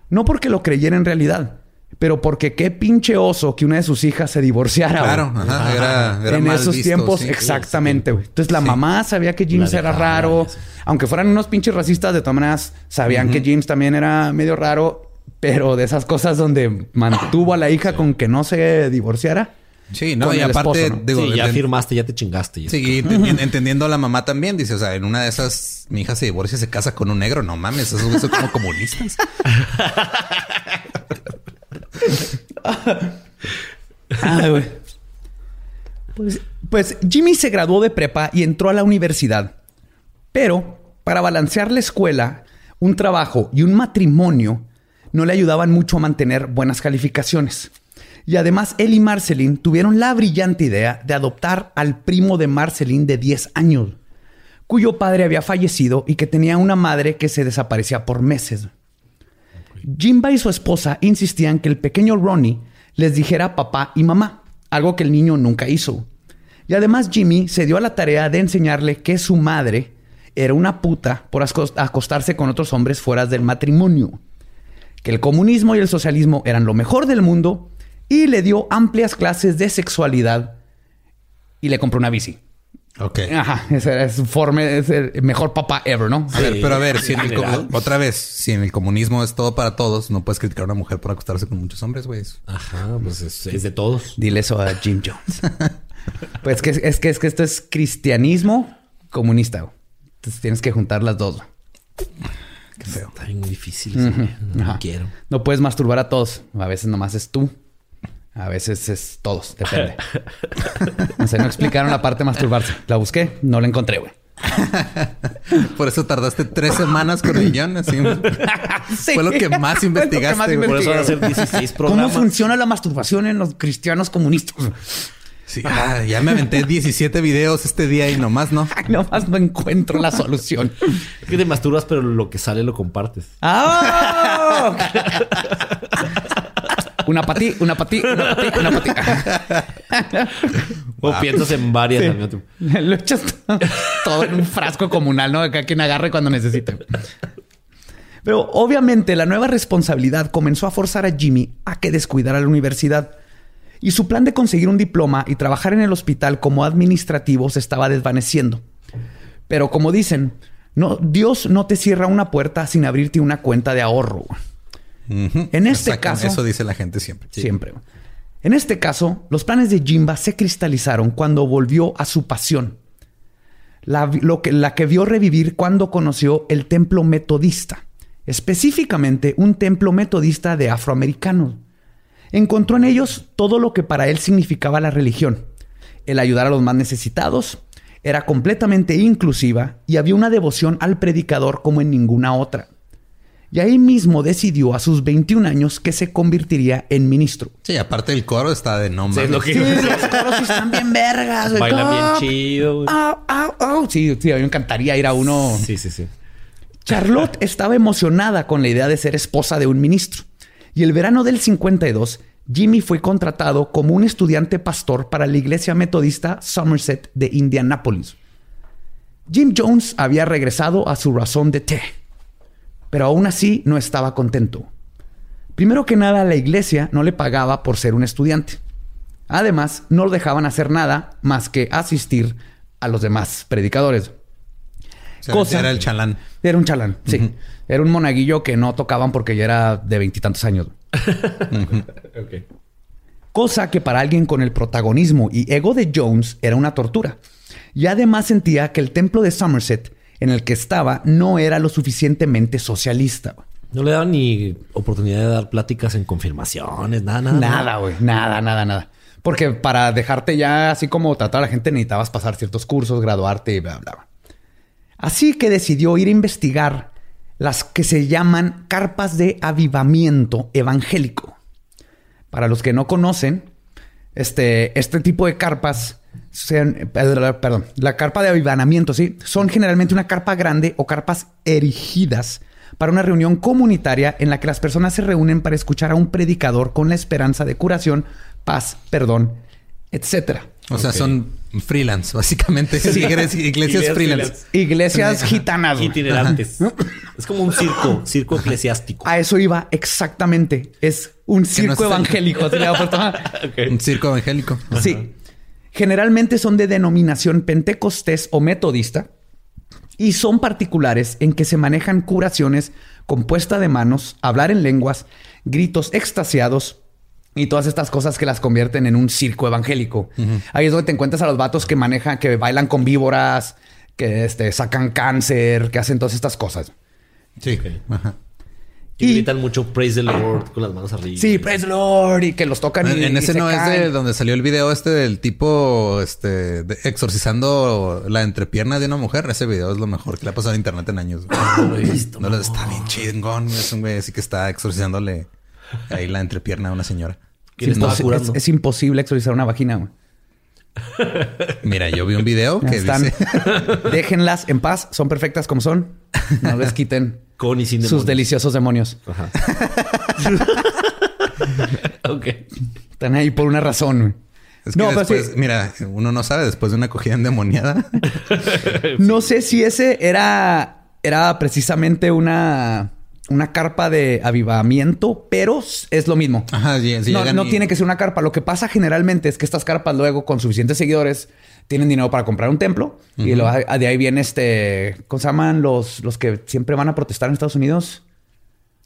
No porque lo creyera en realidad, pero porque qué pinche oso que una de sus hijas se divorciara. Claro, era, en esos tiempos, exactamente. Entonces la mamá sabía que James era raro, aunque fueran unos pinches racistas, de todas maneras sabían que James también era medio raro, pero de esas cosas donde mantuvo a la hija con que no se divorciara. Sí, no, y aparte, digo, ya firmaste, ya te chingaste. sí, entendiendo a la mamá también, dice, o sea, en una de esas, mi hija se divorcia y se casa con un negro, no mames, eso es como comunistas. Ah, güey. Pues, pues Jimmy se graduó de prepa y entró a la universidad. Pero para balancear la escuela, un trabajo y un matrimonio no le ayudaban mucho a mantener buenas calificaciones. Y además, él y Marceline tuvieron la brillante idea de adoptar al primo de Marceline de 10 años, cuyo padre había fallecido y que tenía una madre que se desaparecía por meses. Jimba y su esposa insistían que el pequeño Ronnie les dijera papá y mamá, algo que el niño nunca hizo. Y además Jimmy se dio a la tarea de enseñarle que su madre era una puta por acostarse con otros hombres fuera del matrimonio, que el comunismo y el socialismo eran lo mejor del mundo y le dio amplias clases de sexualidad y le compró una bici. Ok. Ajá, ese es, forme, es el mejor papá ever, ¿no? A ver, pero a ver, si en el, otra vez, si en el comunismo es todo para todos, no puedes criticar a una mujer por acostarse con muchos hombres, güey. Ajá, pues es, de todos. Dile eso a Jim Jones. pues que, es, que, es que esto es cristianismo comunista. Entonces tienes que juntar las dos. Qué feo. Está muy difícil. No quiero. No puedes masturbar a todos. A veces nomás es tú. A veces es todos, depende. no sé, no explicaron la parte de masturbarse. La busqué, no la encontré, güey. Por eso tardaste tres semanas con el guion. Así. Fue lo que más investigaste. Por eso van a ser 16 programas. ¿Cómo funciona la masturbación en los cristianos comunistas? Sí, ah, ya me aventé 17 videos este día y nomás no. nomás no encuentro la solución. Es que te masturbas, pero lo que sale lo compartes. ¡Ah! Una para ti, una para ti, una para ti, una para ti. o piensas en varias. Lo echas todo en un frasco comunal, ¿no? Que quien agarre cuando necesite. Pero obviamente la nueva responsabilidad comenzó a forzar a Jimmy a que descuidara la universidad. Y su plan de conseguir un diploma y trabajar en el hospital como administrativo se estaba desvaneciendo. Pero como dicen, no, Dios no te cierra una puerta sin abrirte una cuenta de ahorro. En este caso. Eso dice la gente siempre. Siempre. En este caso, los planes de Jimba se cristalizaron cuando volvió a su pasión. La, que, la que vio revivir cuando conoció el templo metodista, específicamente un templo metodista de afroamericanos. Encontró en ellos todo lo que para él significaba la religión, el ayudar a los más necesitados, era completamente inclusiva y había una devoción al predicador como en ninguna otra. Y ahí mismo decidió a sus 21 años que se convertiría en ministro. Sí, aparte el coro está de nombre. Sí, los coros están bien vergas. Baila bien chido. Sí, sí, a mí me encantaría ir a uno. Sí, sí, sí. Charlotte estaba emocionada con la idea de ser esposa de un ministro. Y el verano del 52, Jimmy fue contratado como un estudiante pastor para la iglesia metodista Somerset de Indianápolis. Jim Jones había regresado a su razón de té pero aún así no estaba contento. Primero que nada, la iglesia no le pagaba por ser un estudiante. Además, no lo dejaban hacer nada más que asistir a los demás predicadores. era el chalán. Era un chalán, sí. Era un monaguillo que no tocaban porque ya era de veintitantos años. Cosa que para alguien con el protagonismo y ego de Jones era una tortura. Y además sentía que el templo de Somerset en el que estaba no era lo suficientemente socialista. No le daban ni oportunidad de dar pláticas en confirmaciones, nada, nada. Nada, güey. Nada, nada, nada. Porque para dejarte ya así como tratar a la gente necesitabas pasar ciertos cursos, graduarte y bla, bla. Así que decidió ir a investigar las que se llaman carpas de avivamiento evangélico. Para los que no conocen, este, este tipo de carpas sean, perdón, la carpa de avivanamiento, ¿sí? Son generalmente una carpa grande o carpas erigidas para una reunión comunitaria en la que las personas se reúnen para escuchar a un predicador con la esperanza de curación, paz, perdón, etcétera. O sea, son freelance, básicamente. iglesias, freelance. Iglesias gitanas. Itinerantes. es como un circo, circo eclesiástico. A eso iba exactamente. Es un circo evangélico. Un circo evangélico. Sí. Generalmente son de denominación pentecostés o metodista y son particulares en que se manejan curaciones con puesta de manos, hablar en lenguas, gritos extasiados y todas estas cosas que las convierten en un circo evangélico. Ahí es donde te encuentras a los vatos que manejan, que bailan con víboras, que este, sacan cáncer, que hacen todas estas cosas. Sí. Y, gritan mucho Praise the Lord con las manos arriba. Sí, Praise the Lord y que los tocan. En, ese no es de donde salió el video este del tipo este exorcizando la entrepierna de una mujer. Ese video es lo mejor que le ha pasado a internet en años. No lo he visto. No, lo está bien chingón. Es un güey así que está exorcizándole ahí la entrepierna a una señora. Es, imposible exorcizar una vagina. Mira, yo vi un video que Están, dice... Déjenlas en paz, son perfectas como son. No les quiten Con y sin sus deliciosos demonios. Ajá. ok. Están ahí por una razón. Es que no, después, mira, uno no sabe después de una acogida endemoniada. no sé si ese era, era precisamente una una carpa de avivamiento, pero es lo mismo. Ajá, no, tiene que ser una carpa. Lo que pasa generalmente es que estas carpas luego con suficientes seguidores tienen dinero para comprar un templo y de ahí viene este, ¿cómo se llaman los, los que siempre van a protestar en Estados Unidos?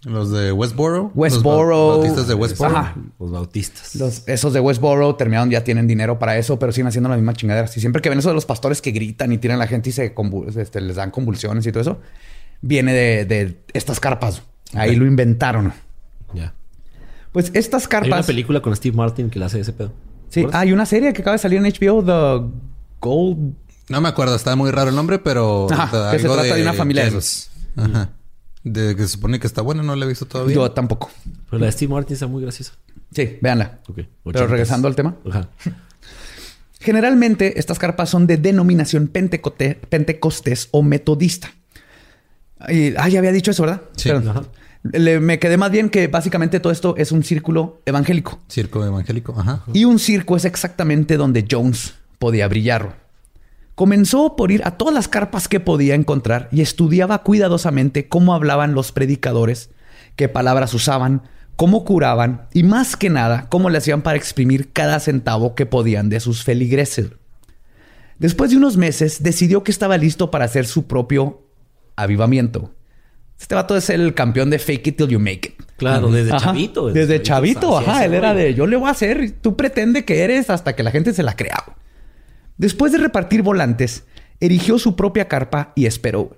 Los de Westboro. Westboro. Los bautistas de Westboro. Ajá. Los bautistas. Los, esos de Westboro terminaron, ya tienen dinero para eso, pero siguen haciendo la misma chingadera. Y siempre que ven eso de los pastores que gritan y tiran a la gente y se este, les dan convulsiones y todo eso, viene de, estas carpas. Ahí lo inventaron. Ya. Pues estas carpas. Hay una película con Steve Martin que le hace ese pedo. Sí, hay una serie que acaba de salir en HBO, The Gold. No me acuerdo, está muy raro el nombre, pero. que se trata de, una familia de Ajá. De que se supone que está buena, no la he visto todavía. Yo tampoco. Pero la de Steve Martin está muy graciosa. Sí, véanla. Pero regresando al tema. Ajá. Generalmente, estas carpas son de denominación pentecostés o metodista ah, ya había dicho eso, ¿verdad? Sí. me quedé más bien que básicamente todo esto es un círculo evangélico. Círculo evangélico, ajá. Y un circo es exactamente donde Jones podía brillar. Comenzó por ir a todas las carpas que podía encontrar y estudiaba cuidadosamente cómo hablaban los predicadores, qué palabras usaban, cómo curaban y más que nada cómo le hacían para exprimir cada centavo que podían de sus feligreses. Después de unos meses decidió que estaba listo para hacer su propio avivamiento. Este vato es el campeón de fake it till you make it. Claro, desde chavito. Desde, chavito, ajá. Él era de yo le voy a hacer, tú pretende que eres hasta que la gente se la crea. Después de repartir volantes, erigió su propia carpa y esperó.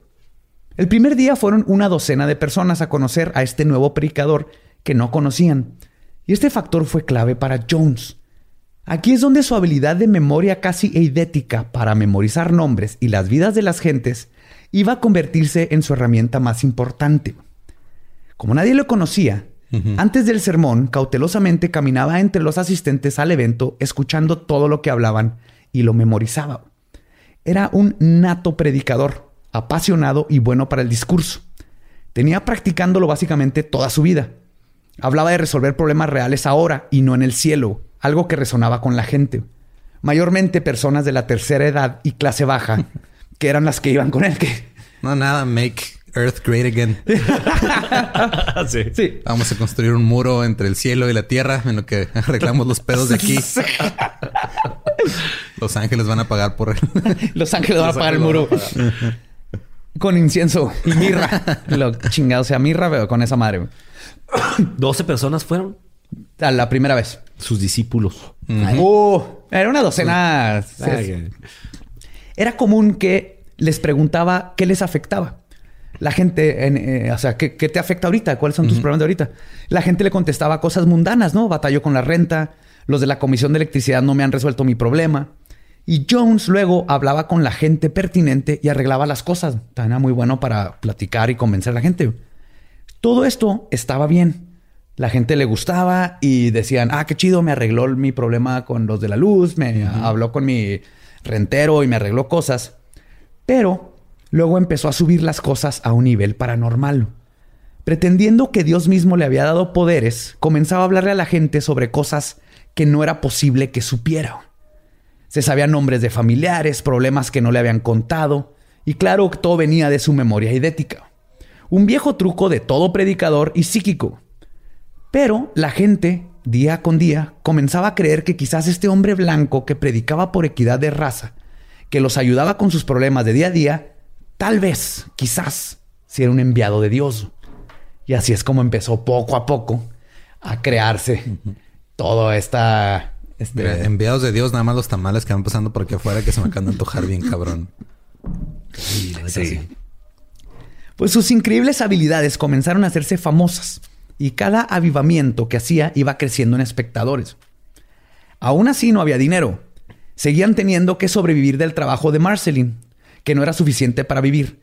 El primer día fueron una docena de personas a conocer a este nuevo predicador que no conocían. Y este factor fue clave para Jones. Aquí es donde su habilidad de memoria casi eidética para memorizar nombres y las vidas de las gentes iba a convertirse en su herramienta más importante. Como nadie lo conocía, antes del sermón cautelosamente caminaba entre los asistentes al evento, escuchando todo lo que hablaban y lo memorizaba. Era un nato predicador, apasionado y bueno para el discurso. Tenía practicándolo básicamente toda su vida. Hablaba de resolver problemas reales ahora y no en el cielo, algo que resonaba con la gente. Mayormente personas de la tercera edad y clase baja que eran las que iban con él. Que... No, nada, make Earth great again. sí. sí. Vamos a construir un muro entre el cielo y la tierra en lo que arreglamos los pedos de aquí. los ángeles van a pagar por él. los ángeles van a pagar el muro. con incienso y mirra. lo chingado sea mirra, pero con esa madre. 12 personas fueron. A la primera vez. Sus discípulos. Oh, era una docena. Era común que les preguntaba qué les afectaba. La gente, eh, o sea, ¿qué, te afecta ahorita? ¿Cuáles son tus problemas de ahorita? La gente le contestaba cosas mundanas, ¿no? Batalló con la renta, los de la comisión de electricidad no me han resuelto mi problema. Y Jones luego hablaba con la gente pertinente y arreglaba las cosas. Era muy bueno para platicar y convencer a la gente. Todo esto estaba bien. La gente le gustaba y decían, ah, qué chido, me arregló mi problema con los de la luz, me habló con mi rentero y me arregló cosas. Pero luego empezó a subir las cosas a un nivel paranormal. Pretendiendo que Dios mismo le había dado poderes, comenzaba a hablarle a la gente sobre cosas que no era posible que supiera. Se sabían nombres de familiares, problemas que no le habían contado, y claro todo venía de su memoria idética. Un viejo truco de todo predicador y psíquico. Pero la gente, día con día, comenzaba a creer que quizás este hombre blanco que predicaba por equidad de raza que los ayudaba con sus problemas de día a día, tal vez, quizás, si era un enviado de Dios. Y así es como empezó poco a poco a crearse todo esta... Este... enviados de Dios, nada más los tamales que van pasando por aquí afuera que se me acaban de antojar bien cabrón. Sí, sí. Pues sus increíbles habilidades comenzaron a hacerse famosas y cada avivamiento que hacía iba creciendo en espectadores. Aún así no había dinero. Seguían teniendo que sobrevivir del trabajo de Marceline, que no era suficiente para vivir.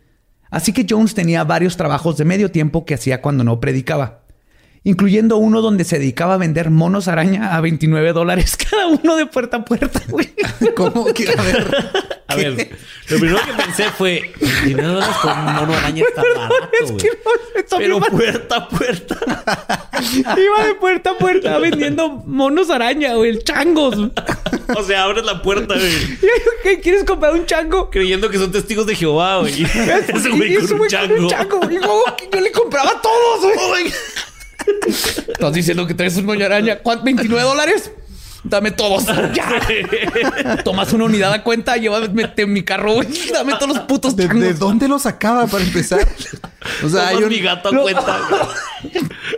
Así que Jones tenía varios trabajos de medio tiempo que hacía cuando no predicaba, incluyendo uno donde se dedicaba a vender monos araña a 29 dólares cada uno de puerta a puerta. ¿Cómo que a ver? A ver, lo primero que pensé fue: 29 dólares por un mono araña está barato, güey. Pero puerta a puerta. Iba de puerta a puerta vendiendo monos araña, güey, changos. O sea, abres la puerta, güey. ¿Qué? ¿Quieres comprar un chango? Creyendo que son testigos de Jehová, güey. Ese güey con un chango. chango. Y luego yo le compraba a todos, güey. Estás diciendo que traes un moño araña. ¿Cuánto? ¿29 dólares? Dame todos. Ya. Tomas una unidad a cuenta, llévame en mi carro, güey. Dame todos los putos ¿De, ¿De, dónde los acaba para empezar? O sea, hay un... mi gato a cuenta.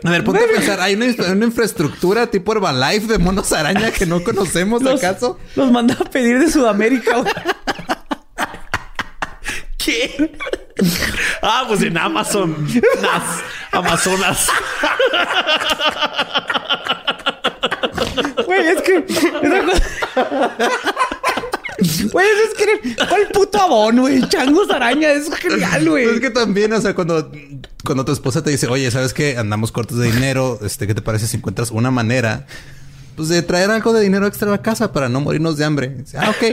A ver, ponte a pensar. Hay una, infraestructura tipo Herbalife de monos araña que no conocemos, ¿acaso? Los manda a pedir de Sudamérica, güey. ¿Qué? Ah, pues en Amazon. Nas, Amazonas. Güey, es que. Güey, es que. ¿Cuál puto abono, güey? Changos araña, es genial, güey. Es que también, o sea, cuando, cuando tu esposa te dice, oye, ¿sabes qué? Andamos cortos de dinero. Este, ¿qué te parece si encuentras una manera pues de traer algo de dinero extra a la casa para no morirnos de hambre. ah, ok.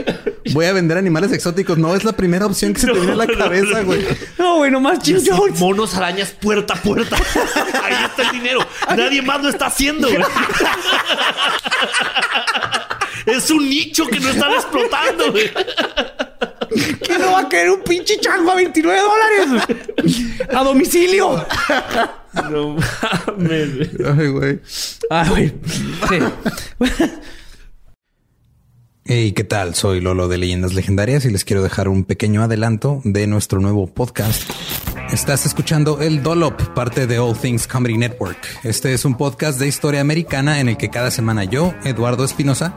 Voy a vender animales exóticos. No es la primera opción que se te viene a la cabeza, güey. No, güey, nomás Jim Jones. Monos, arañas, puerta a puerta. Ahí está el dinero. Nadie más lo está haciendo, güey. Es un nicho que no están explotando, güey. ¿Quién no va a querer un pinche chango a 29 dólares? A domicilio. No mames. Ay, güey. Ah, güey. Sí. Hey, ¿qué tal? Soy Lolo de Leyendas Legendarias y les quiero dejar un pequeño adelanto de nuestro nuevo podcast. Estás escuchando El Dolop, parte de All Things Comedy Network. Este es un podcast de historia americana en el que cada semana yo, Eduardo Espinosa,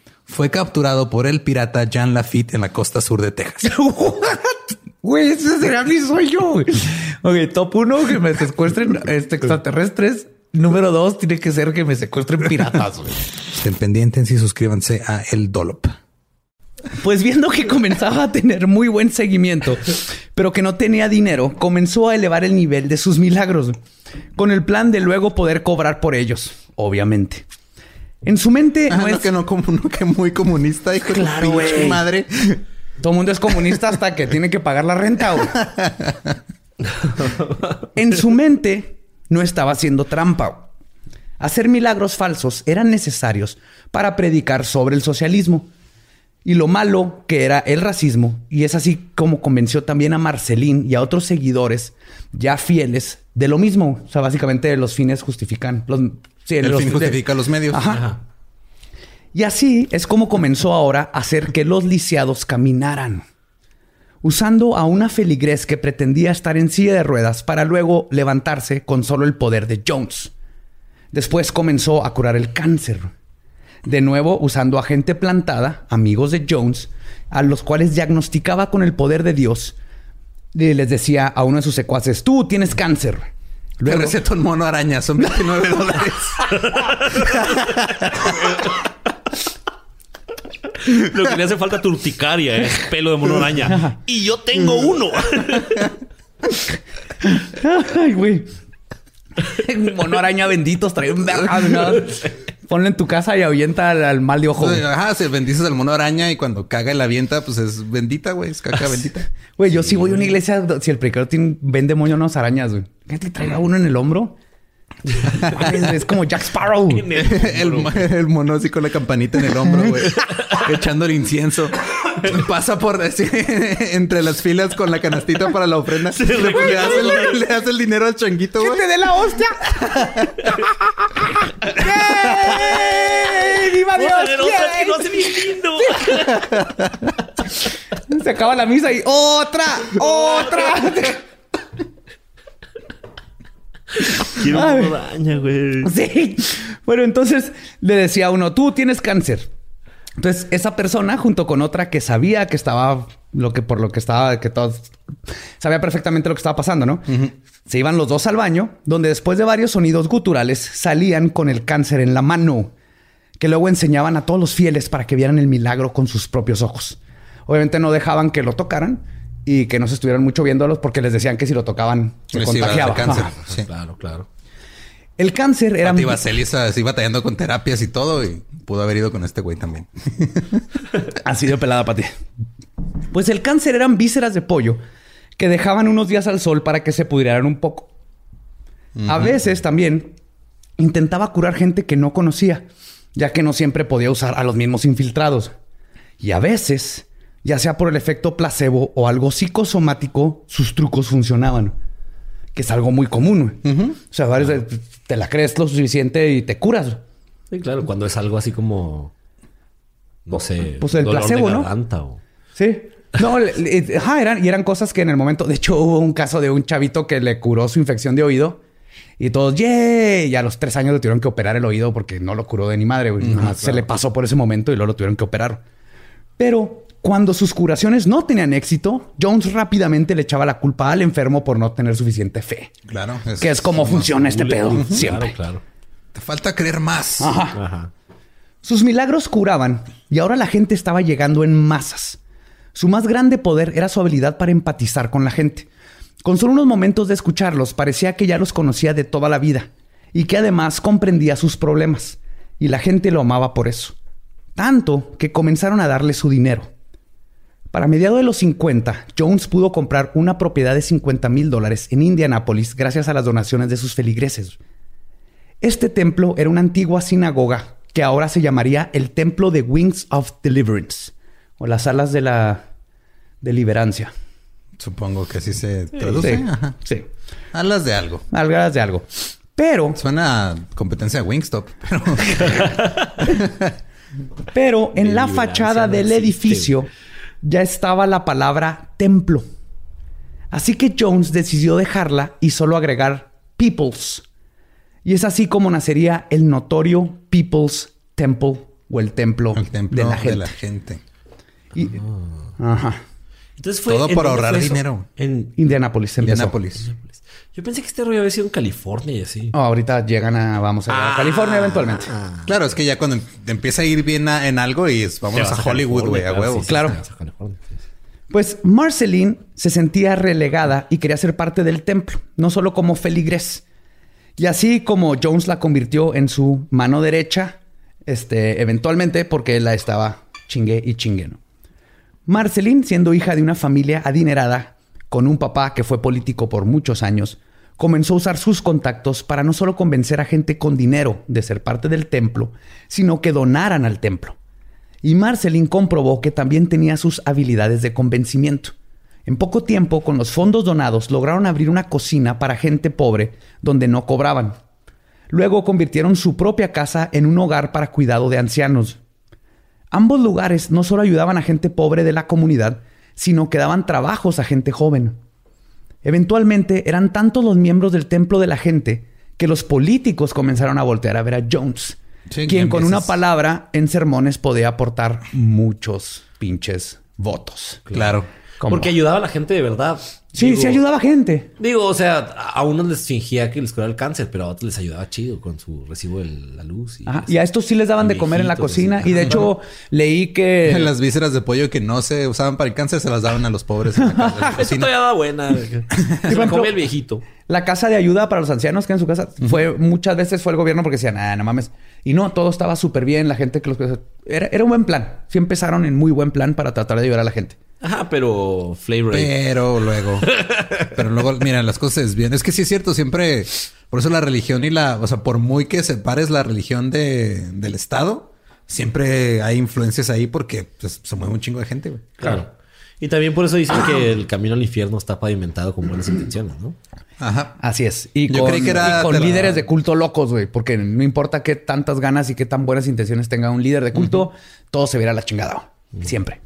fue capturado por el pirata Jean Lafitte en la costa sur de Texas. Güey, ese será mi sueño. Ok, top uno, que me secuestren este, extraterrestres. Número dos, tiene que ser que me secuestren piratas. Estén pendientes y suscríbanse a El Dolop. Pues viendo que comenzaba a tener muy buen seguimiento, pero que no tenía dinero, comenzó a elevar el nivel de sus milagros, con el plan de luego poder cobrar por ellos, obviamente. En su mente ah, no, es que no como que muy comunista, hijo claro, de madre. Todo el mundo es comunista hasta que tiene que pagar la renta. en su mente no estaba haciendo trampa. Hacer milagros falsos eran necesarios para predicar sobre el socialismo y lo malo que era el racismo. Y es así como convenció también a Marcelín y a otros seguidores ya fieles de lo mismo. O sea, básicamente los fines justifican los, el fin justifica los medios. Y así es como comenzó ahora a hacer que los lisiados caminaran, usando a una feligrés que pretendía estar en silla de ruedas para luego levantarse con solo el poder de Jones. Después comenzó a curar el cáncer. De nuevo usando a gente plantada, amigos de Jones, a los cuales diagnosticaba con el poder de Dios. Y les decía a uno de sus secuaces, tú tienes cáncer. Luego... Te receto un mono araña, son 29 dólares. Lo que le hace falta turticaria es pelo de mono araña. Y yo tengo uno. Ay, güey. mono araña benditos trae un Ponlo en tu casa y ahuyenta al, mal de ojo. Ajá, se bendices al mono araña y cuando caga la avienta, pues es bendita, güey. Es caca bendita. Güey, yo sí, voy a una iglesia si el predicador vende moños arañas, güey. ¿Qué te traiga uno en el hombro? Es como Jack Sparrow. El, el, mono así con la campanita en el hombro, güey. echando el incienso. Pasa por entre las filas con la canastita para la ofrenda. le, das el, dinero al changuito, güey. ¡Que te dé la hostia! ¡Viva Dios! que no hace bien lindo! Se acaba la misa y ¡otra! ¡Otra! Quiero güey. Sí. Bueno, entonces le decía a uno, tú tienes cáncer. Entonces, esa persona, junto con otra que sabía que estaba lo que por lo que estaba, que todos sabía perfectamente lo que estaba pasando, ¿no? Se iban los dos al baño, donde después de varios sonidos guturales salían con el cáncer en la mano, que luego enseñaban a todos los fieles para que vieran el milagro con sus propios ojos. Obviamente no dejaban que lo tocaran y que no se estuvieran mucho viéndolos porque les decían que si lo tocaban se contagiaba. Cáncer. Sí. Claro, claro. El cáncer era. Pati Vaseli se batallando con terapias y todo y pudo haber ido con este güey también. ha sido pelada para ti. Pues el cáncer eran vísceras de pollo que dejaban unos días al sol para que se pudrieran un poco. A veces también intentaba curar gente que no conocía, ya que no siempre podía usar a los mismos infiltrados. Y a veces, ya sea por el efecto placebo o algo psicosomático, sus trucos funcionaban que es algo muy común. O sea, varios te la crees lo suficiente y te curas. Sí, claro, cuando es algo así como, no sé, pues el placebo, ¿no? Sí. No, ajá, eran, y eran cosas que en el momento, de hecho, hubo un caso de un chavito que le curó su infección de oído y todos, ¡yay! Y a los tres años le tuvieron que operar el oído porque no lo curó de ni madre, güey. se le pasó por ese momento y luego lo tuvieron que operar. Pero cuando sus curaciones no tenían éxito, Jones rápidamente le echaba la culpa al enfermo por no tener suficiente fe. Claro. que es como funciona este pedo. Siempre. Claro, claro. Te falta creer más. Ajá. Sus milagros curaban y ahora la gente estaba llegando en masas. Su más grande poder era su habilidad para empatizar con la gente. Con solo unos momentos de escucharlos, parecía que ya los conocía de toda la vida y que además comprendía sus problemas. Y la gente lo amaba por eso. Tanto que comenzaron a darle su dinero. Para mediados de los 50, Jones pudo comprar una propiedad de 50 mil dólares en Indianápolis gracias a las donaciones de sus feligreses. Este templo era una antigua sinagoga que ahora se llamaría el Templo de Wings of Deliverance o las alas de la deliberancia. Supongo que así se traduce. Sí. Alas de algo. Alas de algo. Pero. Suena a competencia de Wingstop. Pero, pero en la fachada del edificio ya estaba la palabra templo. Así que Jones decidió dejarla y solo agregar People's. Y es así como nacería el notorio People's Temple o el templo, de, la gente. Ajá. Entonces fue Todo por ahorrar dinero. En Indianapolis. Indianapolis. Yo pensé que este rollo había sido en California y así. ahorita llegan a, vamos a, California eventualmente. Ah. Claro, es que ya cuando empieza a ir bien en algo y vamos a, Hollywood, güey, a huevo. claro. Pues Marceline se sentía relegada y quería ser parte del templo, no solo como feligres. Y así como Jones la convirtió en su mano derecha, este, eventualmente porque la estaba chingue y chingue, ¿no? Marceline, siendo hija de una familia adinerada, con un papá que fue político por muchos años, comenzó a usar sus contactos para no solo convencer a gente con dinero de ser parte del templo, sino que donaran al templo. Y Marceline comprobó que también tenía sus habilidades de convencimiento. En poco tiempo, con los fondos donados, lograron abrir una cocina para gente pobre donde no cobraban. Luego convirtieron su propia casa en un hogar para cuidado de ancianos. Ambos lugares no solo ayudaban a gente pobre de la comunidad, sino que daban trabajos a gente joven. Eventualmente eran tantos los miembros del templo de la gente que los políticos comenzaron a voltear a ver a Jones, quien con una palabra en sermones podía aportar muchos pinches votos. Claro. Porque ayudaba a la gente de verdad. Sí, sí ayudaba a gente. Digo, o sea, a unos les fingía que les curaba el cáncer, pero a otros les ayudaba chido con su recibo de la luz. Y, y a estos sí les daban de comer en la cocina. Y de hecho, leí que... Las vísceras de pollo que no se usaban para el cáncer se las daban a los pobres en la, Esto ya buena. se come el viejito. La casa de ayuda para los ancianos que en su casa fue... Muchas veces fue el gobierno porque decían, ah, no mames. Y no, todo estaba súper bien. La gente que los... Era, era un buen plan. Sí empezaron en muy buen plan para tratar de ayudar a la gente. Ajá, pero flavor. Pero luego. pero luego, mira, las cosas bien. Es que sí es cierto, siempre. Por eso la religión y la. O sea, por muy que separes la religión de, del Estado, siempre hay influencias ahí porque pues, se mueve un chingo de gente, güey. Claro. Y también por eso dicen que el camino al infierno está pavimentado con buenas intenciones, ¿no? Ajá. Así es. Y Yo con, creí que era con líderes de culto locos, güey. Porque no importa qué tantas ganas y qué tan buenas intenciones tenga un líder de culto, todo se verá la chingada. Siempre.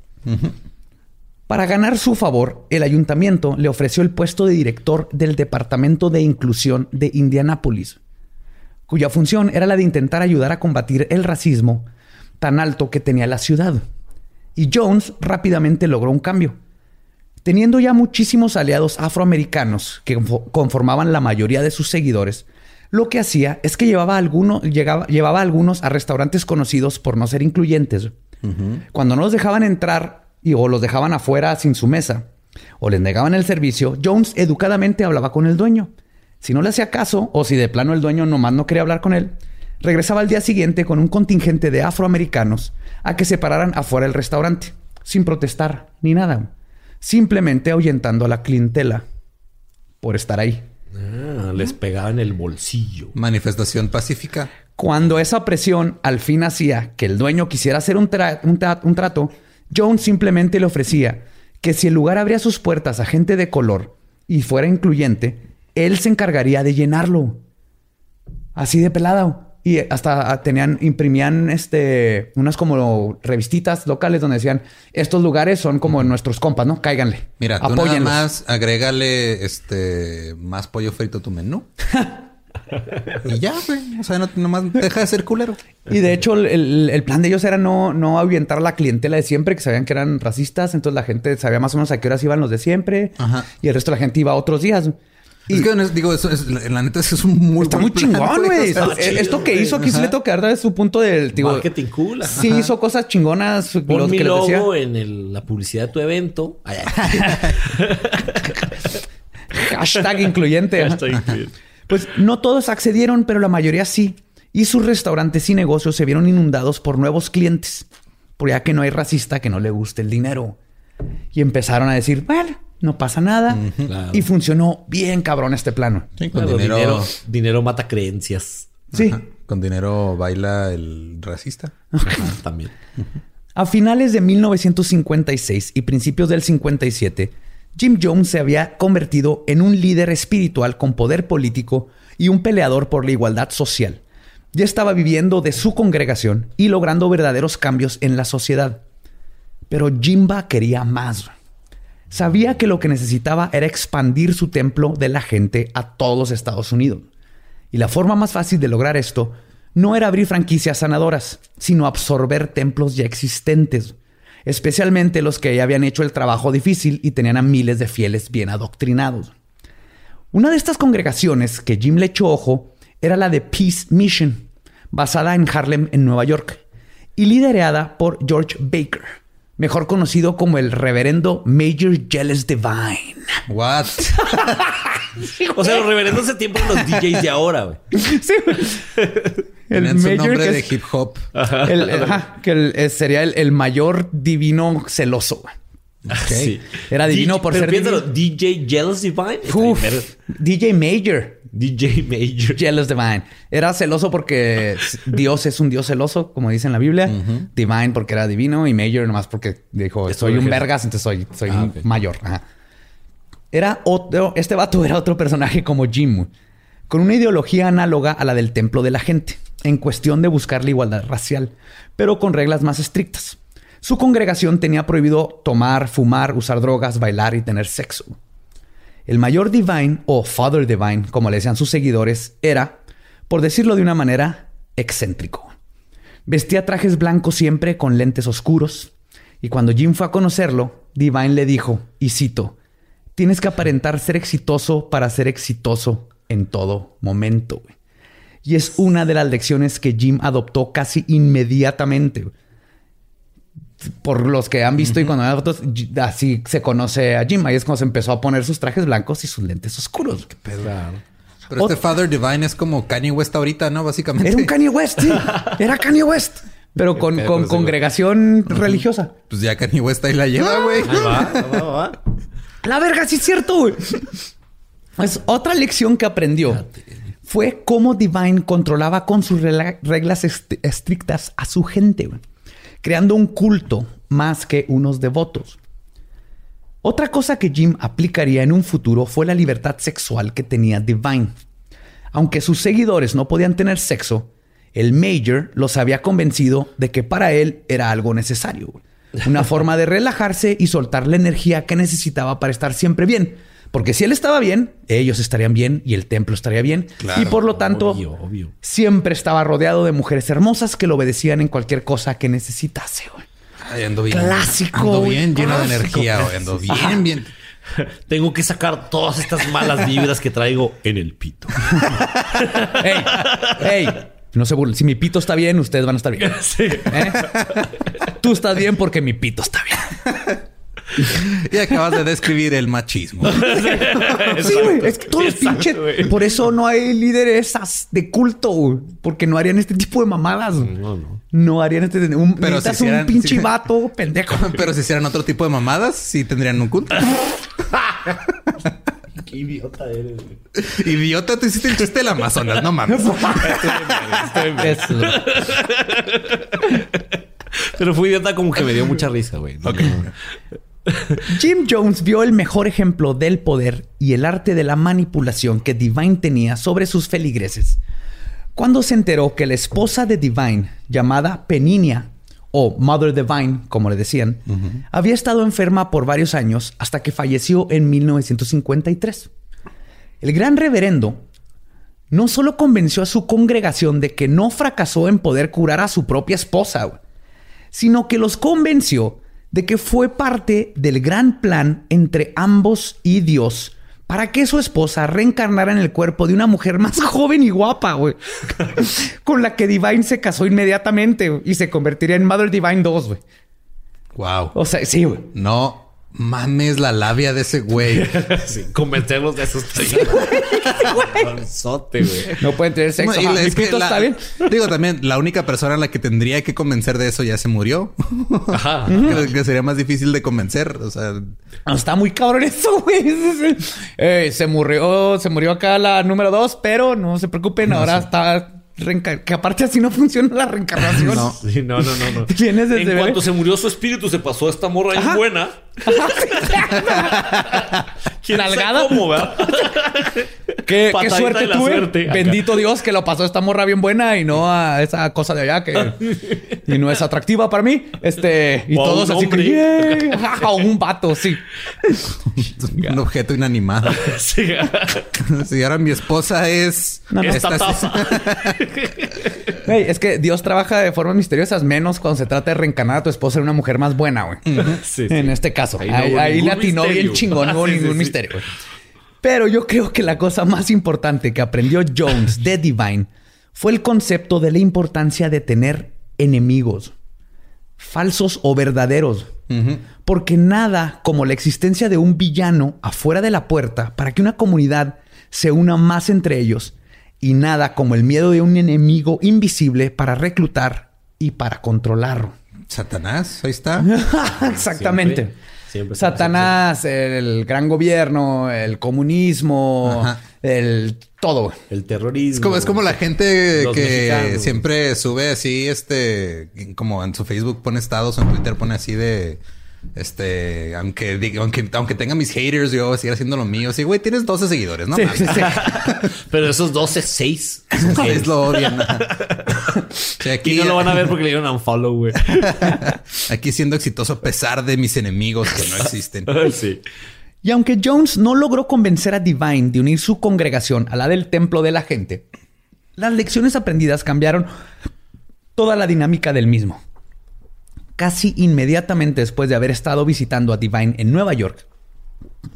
Para ganar su favor, el ayuntamiento le ofreció el puesto de director del Departamento de Inclusión de Indianápolis, cuya función era la de intentar ayudar a combatir el racismo tan alto que tenía la ciudad. Y Jones rápidamente logró un cambio. Teniendo ya muchísimos aliados afroamericanos que conformaban la mayoría de sus seguidores, lo que hacía es que llevaba, alguno, llevaba a algunos a restaurantes conocidos por no ser incluyentes. Cuando no los dejaban entrar y, o los dejaban afuera sin su mesa, o les negaban el servicio, Jones educadamente hablaba con el dueño. Si no le hacía caso, o si de plano el dueño nomás no quería hablar con él, regresaba al día siguiente con un contingente de afroamericanos a que se pararan afuera del restaurante, sin protestar ni nada, simplemente ahuyentando a la clientela por estar ahí. Ah, les pegaba en el bolsillo. Manifestación pacífica. Cuando esa presión al fin hacía que el dueño quisiera hacer un, un trato, Jones simplemente le ofrecía que si el lugar abría sus puertas a gente de color y fuera incluyente, él se encargaría de llenarlo. Así de pelada. Y hasta tenían, imprimían este, unas como revistitas locales donde decían, estos lugares son como nuestros compas, ¿no? Cáiganle. Mira, tú nada más agrégale este, más pollo frito a tu menú. y ya, güey. O sea, no, nomás deja de ser culero. Y de hecho, el, plan de ellos era no, no ahuyentar a la clientela de siempre, que sabían que eran racistas. Entonces la gente sabía más o menos a qué horas iban los de siempre. Y el resto de la gente iba otros días. Y, es que digo, eso es, la neta es un muy Está muy chingón, güey. Esto que hizo aquí sí le toca dar su punto del digo, marketing cool. Sí hizo cosas chingonas. Pon mi logo en la publicidad de tu evento. Hashtag incluyente. Pues no todos accedieron, pero la mayoría sí. Y sus restaurantes y negocios se vieron inundados por nuevos clientes. Por ya que no hay racista que no le guste el dinero. Y empezaron a decir, bueno, no pasa nada. Y funcionó bien cabrón este plano. con dinero... dinero... mata creencias. Sí. Con dinero baila el racista. también. A finales de 1956 y principios del 57, Jim Jones se había convertido en un líder espiritual con poder político y un peleador por la igualdad social. Ya estaba viviendo de su congregación y logrando verdaderos cambios en la sociedad. Pero Jimba quería más. Sabía que lo que necesitaba era expandir su templo de la gente a todos los Estados Unidos. Y la forma más fácil de lograr esto no era abrir franquicias sanadoras, sino absorber templos ya existentes, especialmente los que ya habían hecho el trabajo difícil y tenían a miles de fieles bien adoctrinados. Una de estas congregaciones que Jim le echó ojo era la de Peace Mission, basada en Harlem, en Nueva York, y liderada por George Baker mejor conocido como el reverendo Major Jealous Divine. What? o sea, los reverendos de tiempo los DJs de ahora, güey. Sí, El su nombre de hip hop. que eh, sería el, mayor divino celoso. Sí. Era divino por ser divino. DJ Jealous Divine. DJ Major. DJ Major. Jealous Divine. Era celoso porque Dios es un Dios celoso, como dice en la Biblia. Divine porque era divino y Major nomás porque dijo, soy un vergas, entonces soy, soy ah, mayor. Era otro, este vato era otro personaje como Jim, con una ideología análoga a la del templo de la gente, en cuestión de buscar la igualdad racial, pero con reglas más estrictas. Su congregación tenía prohibido tomar, fumar, usar drogas, bailar y tener sexo. El mayor Divine, o Father Divine, como le decían sus seguidores, era, por decirlo de una manera, excéntrico. Vestía trajes blancos siempre con lentes oscuros, y cuando Jim fue a conocerlo, Divine le dijo, y cito, tienes que aparentar ser exitoso para ser exitoso en todo momento. Y es una de las lecciones que Jim adoptó casi inmediatamente por los que han visto y cuando ven fotos, así se conoce a Jim. Ahí es cuando se empezó a poner sus trajes blancos y sus lentes oscuros. Qué pedo. Pero este Father Divine es como Kanye West ahorita, ¿no? Básicamente. Era un Kanye West, sí. Era Kanye West. Pero con, congregación religiosa. Pues ya Kanye West ahí la lleva, güey. La verga, sí es cierto, güey. Es otra lección que aprendió fue cómo Divine controlaba con sus reglas estrictas a su gente, creando un culto más que unos devotos. Otra cosa que Jim aplicaría en un futuro fue la libertad sexual que tenía Divine. Aunque sus seguidores no podían tener sexo, el Major los había convencido de que para él era algo necesario. Una forma de relajarse y soltar la energía que necesitaba para estar siempre bien. Porque si él estaba bien, ellos estarían bien y el templo estaría bien. y por lo tanto, siempre estaba rodeado de mujeres hermosas que lo obedecían en cualquier cosa que necesitase. ando bien. Clásico. Ando bien lleno de energía. Ando bien, bien. Tengo que sacar todas estas malas vibras que traigo en el pito. ¡Ey! ¡Ey! No se burlen. Si mi pito está bien, ustedes van a estar bien. Sí. ¿Eh? Tú estás bien porque mi pito está bien. y acabas de describir el machismo. sí, güey. Es que todos los pinches. Por eso no hay líderes de culto, güey. Porque no harían este tipo de mamadas. No, no. No harían este. Un, pero si hicieran, un pinche vato pendejo. Pero si hicieran otro tipo de mamadas, sí tendrían un culto. Qué idiota eres, güey. Idiota, tú hiciste el chiste del Amazonas, no mames. Pero fue idiota como que me dio mucha risa, güey. Jim Jones vio el mejor ejemplo del poder y el arte de la manipulación que Divine tenía sobre sus feligreses. Cuando se enteró que la esposa de Divine, llamada Peninia, o Mother Divine, como le decían, había estado enferma por varios años hasta que falleció en 1953. El gran reverendo no solo convenció a su congregación de que no fracasó en poder curar a su propia esposa, sino que los convenció de que fue parte del gran plan entre ambos y Dios para que su esposa reencarnara en el cuerpo de una mujer más joven y guapa, güey. con la que Divine se casó inmediatamente y se convertiría en Mother Divine 2, güey. Wow. O sea, sí, güey. No mames la labia de ese güey. sí, convencerlos de esos sí, güey. No pueden tener sexo. No, es que está bien. Digo también, la única persona a la que tendría que convencer de eso ya se murió. Ajá. Creo que sería más difícil de convencer. O sea, está muy cabrón eso, güey. Eh, se murió, se murió acá la número dos, pero no se preocupen, ahora está que aparte así no funciona la reencarnación. No, no, no, no. en cuanto se murió su espíritu, se pasó a esta morra ahí buena. ¿Quién ¿Cómo, qué, qué suerte tuve. Bendito Dios que lo pasó a esta morra bien buena y no a esa cosa de allá que y no es atractiva para mí. Este y todos así que un vato, sí. un objeto inanimado. sí. si ahora mi esposa es esta taza es que Dios trabaja de formas misteriosas, menos cuando se trata de reencarnar a tu esposa en una mujer más buena, güey. En este caso. Ahí, no atinó bien chingón, no hubo ningún misterio, Pero yo creo que la cosa más importante que aprendió Jones de Divine fue el concepto de la importancia de tener enemigos, falsos o verdaderos. Porque nada como la existencia de un villano afuera de la puerta para que una comunidad se una más entre ellos y nada como el miedo de un enemigo invisible para reclutar y para controlarlo. Satanás, ahí está. Exactamente. Satanás, el gran gobierno, el comunismo, el todo. El terrorismo. Es como, es como la gente que siempre sube así, este, como en su Facebook pone estados, en Twitter pone así de este, aunque, aunque, aunque tenga mis haters, yo voy a seguir haciendo lo mío. Sí, güey, tienes 12 seguidores, ¿no? Sí, sí, sí. Pero esos 12, 6. Es lo odian. aquí no lo van a ver porque le dieron unfollow, güey. aquí siendo exitoso a pesar de mis enemigos que no existen. sí. Y aunque Jones no logró convencer a Divine de unir su congregación a la del templo de la gente, las lecciones aprendidas cambiaron toda la dinámica del mismo casi inmediatamente después de haber estado visitando a Divine en Nueva York.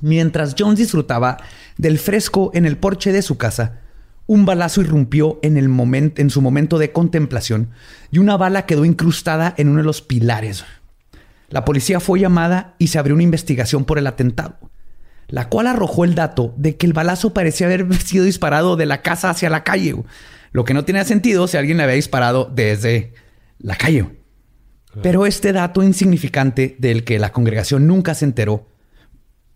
Mientras Jones disfrutaba del fresco en el porche de su casa, un balazo irrumpió en, el en su momento de contemplación y una bala quedó incrustada en uno de los pilares. La policía fue llamada y se abrió una investigación por el atentado, la cual arrojó el dato de que el balazo parecía haber sido disparado de la casa hacia la calle, lo que no tenía sentido si alguien le había disparado desde la calle. Pero este dato insignificante del que la congregación nunca se enteró,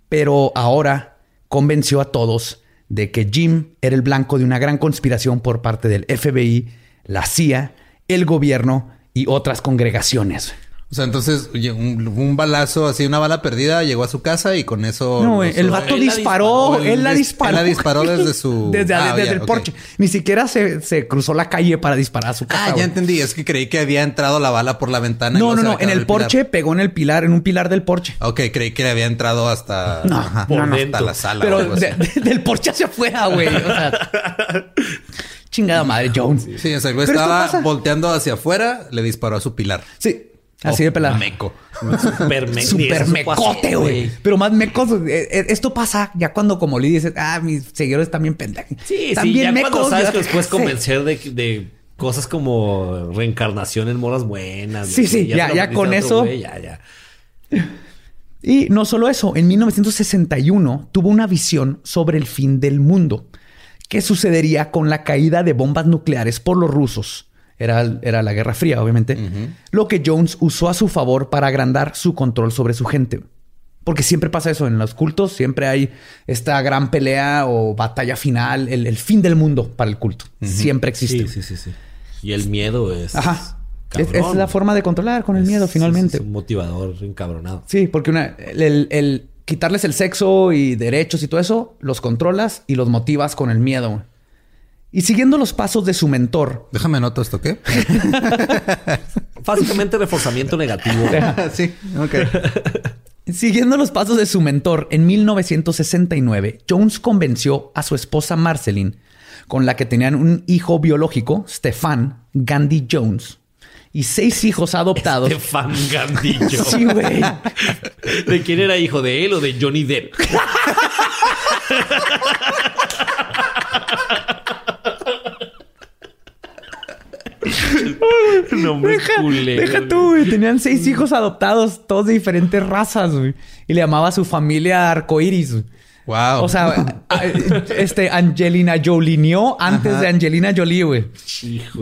pero ahora convenció a todos de que Jim era el blanco de una gran conspiración por parte del FBI, la CIA, el gobierno y otras congregaciones. O sea, entonces un, balazo, así una bala perdida, llegó a su casa y con eso. No, el vato disparó, él la disparó. Él la disparó desde su. desde, ah, el porche. Ni siquiera se, cruzó la calle para disparar a su casa. Ah, ya entendí. Es que creí que había entrado la bala por la ventana. No, no, no. En el, porche pegó en el pilar, en un pilar del porche. Ok, creí que le había entrado hasta. No, no, hasta la sala. Pero del porche hacia afuera, güey. O sea. chingada madre, Jones. Sí, o sea, el güey estaba volteando hacia afuera, le disparó a su pilar. Sí. Así de pelada. Meco. Super, Super mecote, güey. Pero más mecos. Eh, eh, esto pasa ya cuando, como le dices, ah, mis seguidores también pendejos. Sí, sí, ya mecos, cuando sabes que los puedes convencer de, cosas como reencarnación en moras buenas. Sí, sí, ya, ya, con eso. ya, ya. Y no solo eso, en 1961 tuvo una visión sobre el fin del mundo. ¿Qué sucedería con la caída de bombas nucleares por los rusos? Era, la Guerra Fría, obviamente. Lo que Jones usó a su favor para agrandar su control sobre su gente. Porque siempre pasa eso en los cultos, siempre hay esta gran pelea o batalla final, el, fin del mundo para el culto. Siempre existe. Sí, sí, sí, Y el miedo es. Ajá. Es, la forma de controlar con el miedo, finalmente. Es un motivador encabronado. Sí, porque el, quitarles el sexo y derechos y todo eso, los controlas y los motivas con el miedo. Y siguiendo los pasos de su mentor. Déjame anotar esto, ¿qué? Básicamente reforzamiento negativo. sí, ok. Siguiendo los pasos de su mentor, en 1969, Jones convenció a su esposa Marceline, con la que tenían un hijo biológico, Stefan Gandhi Jones, y seis hijos adoptados. Stefan Gandhi Jones. Sí, güey. ¿De quién era hijo? ¿De él o de Johnny Depp? Nombre deja, deja tú, güey. Tenían seis hijos adoptados, todos de diferentes razas, güey. Y le llamaba a su familia Arcoiris, Wow. O sea, este Angelina Jolineó antes de Angelina Jolie, güey.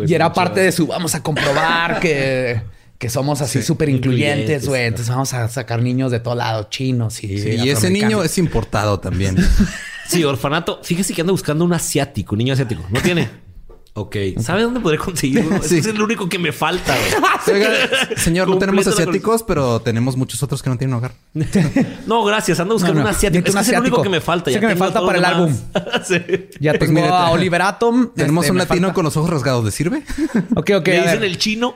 Y era parte de su vamos a comprobar que, que somos así súper incluyentes, güey. Entonces vamos a sacar niños de todo lado, chinos y. y ese niño es importado también. sí, orfanato. Fíjese que anda buscando un asiático, un niño asiático. No tiene. Ok. ¿Sabe dónde podré conseguirlo? Es el único que me falta. señor, no tenemos asiáticos, pero tenemos muchos otros que no tienen hogar. no, gracias. Ando buscando un asiático. Es, el único que me falta. Ya que me falta para el álbum. Ya pues tengo a Oliver Atom. Tenemos este, un latino con los ojos rasgados. ¿Le sirve? Ok, ok. ¿Le dicen el chino?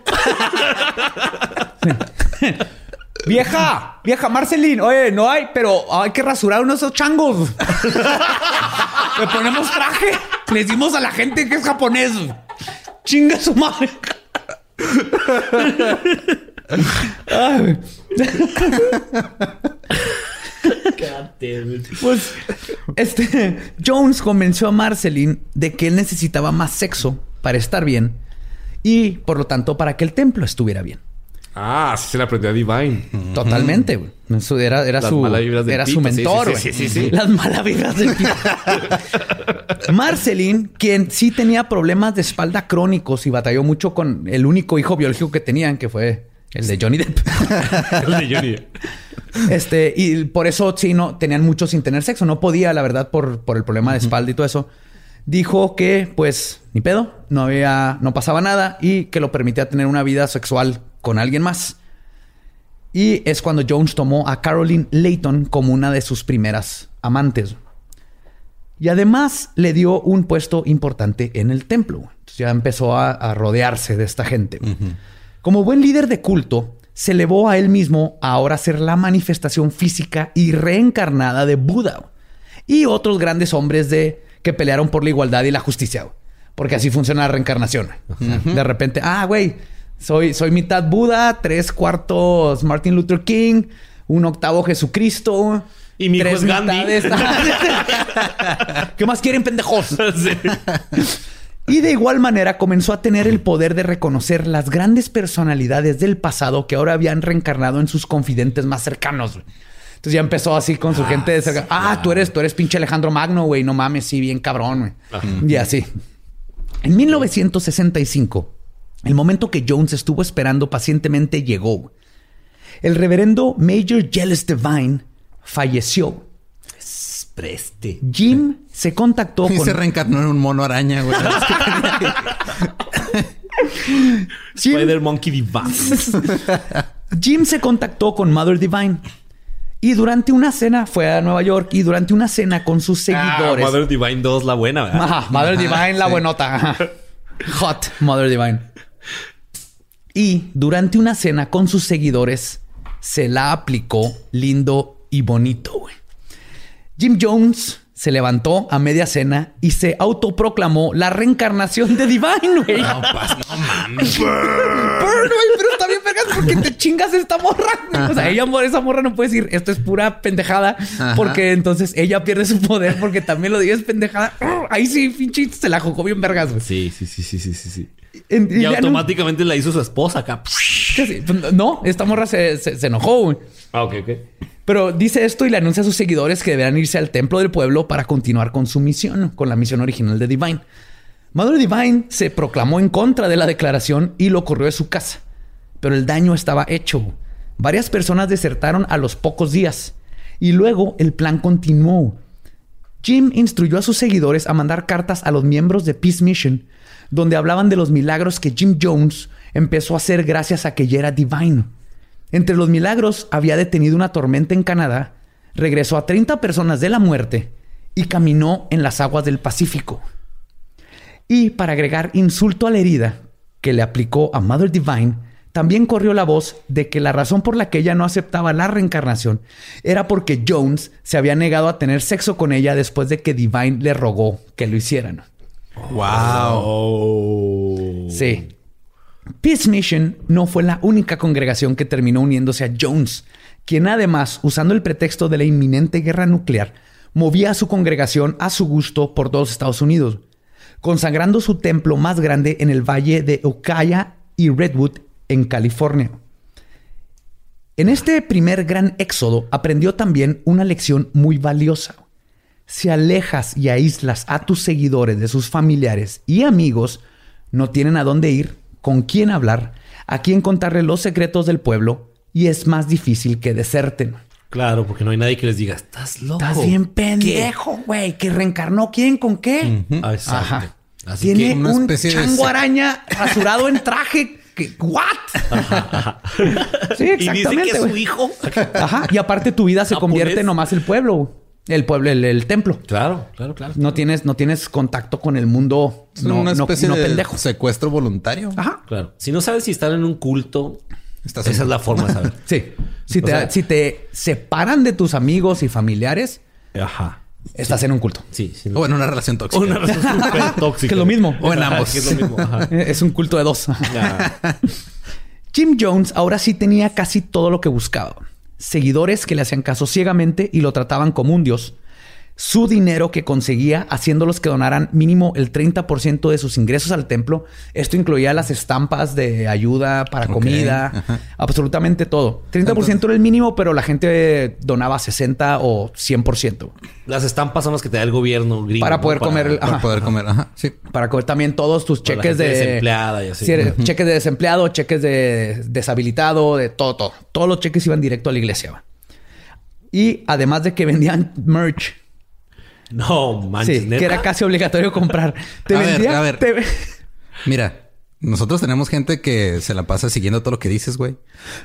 Vieja, vieja Marceline, oye, no hay, pero hay que rasurar unos esos changos. Le ponemos traje. Le decimos a la gente que es japonés. Chinga su madre. pues este Jones convenció a Marceline de que él necesitaba más sexo para estar bien y por lo tanto para que el templo estuviera bien. Ah, así se le aprendió a Divine. Totalmente, güey. Era, era su, era su mentor, sí, sí, sí, Las malas vibras del Marceline, quien sí tenía problemas de espalda crónicos y batalló mucho con el único hijo biológico que tenían, que fue el de Johnny Depp. el de Johnny Depp. Este, y por eso sí, no, tenían mucho sin tener sexo. No podía, la verdad, por, por el problema de espalda y todo eso. Dijo que, pues, ni pedo, no había, no pasaba nada y que lo permitía tener una vida sexual con alguien más. Y es cuando Jones tomó a Caroline Layton como una de sus primeras amantes. Y además le dio un puesto importante en el templo. Entonces ya empezó a, rodearse de esta gente. Como buen líder de culto, se elevó a él mismo a ahora ser la manifestación física y reencarnada de Buda y otros grandes hombres de, que pelearon por la igualdad y la justicia. Porque así funciona la reencarnación. De repente, ah, güey, soy, soy mitad Buda, tres cuartos Martin Luther King, un octavo Jesucristo. Y mi tres Gandhi. ¿Qué más quieren, pendejos? Y de igual manera comenzó a tener el poder de reconocer las grandes personalidades del pasado que ahora habían reencarnado en sus confidentes más cercanos. Entonces ya empezó así con su ah, gente de cerca. Ah, tú eres, tú eres pinche Alejandro Magno, güey. No mames, sí, bien cabrón, güey. Y así. En 1965, el momento que Jones estuvo esperando pacientemente llegó. El reverendo Major Jealous Divine falleció. Preste. Jim se contactó y con... se reencarnó en un mono araña, güey. Jim, Spider Monkey Divine. Jim se contactó con Mother Divine. Y durante una cena fue a Nueva York y durante una cena con sus Ah, seguidores. Mother Divine 2, la buena, ¿verdad? Ajá, Mother Divine, la sí. buenota. Hot Mother Divine. Y durante una cena con sus seguidores, se la aplicó lindo y bonito, güey. Jim Jones se levantó a media cena y se autoproclamó la reencarnación de Divine, güey. No, pas- no mames. Burn, güey, pero está bien vergas porque te chingas esta morra. O sea, ella, esa morra no puede decir esto es pura pendejada porque entonces ella pierde su poder porque también lo digo es pendejada. Ahí sí, pinche, se la jugó bien vergas, güey. Sí, sí, sí, sí, sí, sí. sí. En- Y no- automáticamente la hizo su esposa acá. pues, no, esta morra se, se- se enojó, güey. Ah, ok, ok. Pero dice esto y le anuncia a sus seguidores que deberán irse al templo del pueblo para continuar con su misión, con la misión original de Divine. Mother Divine se proclamó en contra de la declaración y lo corrió de su casa. Pero el daño estaba hecho. Varias personas desertaron a los pocos días. Y luego el plan continuó. Jim instruyó a sus seguidores a mandar cartas a los miembros de Peace Mission, donde hablaban de los milagros que Jim Jones empezó a hacer gracias a que ya era Divine. Entre los milagros había detenido una tormenta en Canadá, regresó a 30 personas de la muerte y caminó en las aguas del Pacífico. Y para agregar insulto a la herida que le aplicó a Mother Divine, también corrió la voz de que la razón por la que ella no aceptaba la reencarnación era porque Jones se había negado a tener sexo con ella después de que Divine le rogó que lo hicieran. Wow. Sí. Peace Mission no fue la única congregación que terminó uniéndose a Jones, quien además, usando el pretexto de la inminente guerra nuclear, movía a su congregación a su gusto por todos Estados Unidos, consagrando su templo más grande en el valle de Ukiah y Redwood, en California. En este primer gran éxodo aprendió también una lección muy valiosa. Si alejas y aíslas a tus seguidores de sus familiares y amigos, no tienen a dónde ir, con quién hablar, a quién contarle los secretos del pueblo y es más difícil que deserten. Claro, porque no hay nadie que les diga, estás loco. Estás bien pendejo, güey. Que reencarnó quién con qué. Ah, exacto. Ajá. Así Tiene que una un de chango se- araña rasurado en traje. que- ¿What? sí, Y dice exactamente. que es su hijo. Ajá. Y aparte tu vida se Japonés. convierte nomás el pueblo. El pueblo, el, el templo. Claro, claro, claro. No tienes, no tienes contacto con el mundo. Es no, una no- especie no de pendejo. secuestro voluntario. Ajá. Claro. Si no sabes si están en un culto, Estás esa en- es la forma de saber. Sí. Si te, sea- si te separan de tus amigos y familiares, Ajá. estás en un culto. Sí, sí. O en una relación tóxica. Una relación tóxica. Que es lo mismo. O en ambos. que es lo mismo. Ajá. Es un culto de dos. Jim Jones ahora sí tenía casi todo lo que buscaba. Seguidores que le hacían caso ciegamente y lo trataban como un dios. Su dinero que conseguía haciéndolos que donaran mínimo el 30% de sus ingresos al templo. Esto incluía las estampas de ayuda para comida, ajá. absolutamente todo. 30% era el mínimo, pero la gente donaba 60 o 100%. Las estampas son las que te da el gobierno gringo. Para ¿no? poder comer el- Para Ajá. poder comer. Ajá. Sí. Para coger también todos tus Para cheques de... desempleada y así. Sí, eres- cheques de desempleado, cheques de deshabilitado, de todo, todo. Todos los cheques iban directo a la iglesia. Y además de que vendían merch, No, manches. sí, ¿neta? que era casi obligatorio comprar. Te A ver, vendían- a ver. te- Mira, nosotros tenemos gente que se la pasa siguiendo todo lo que dices, güey.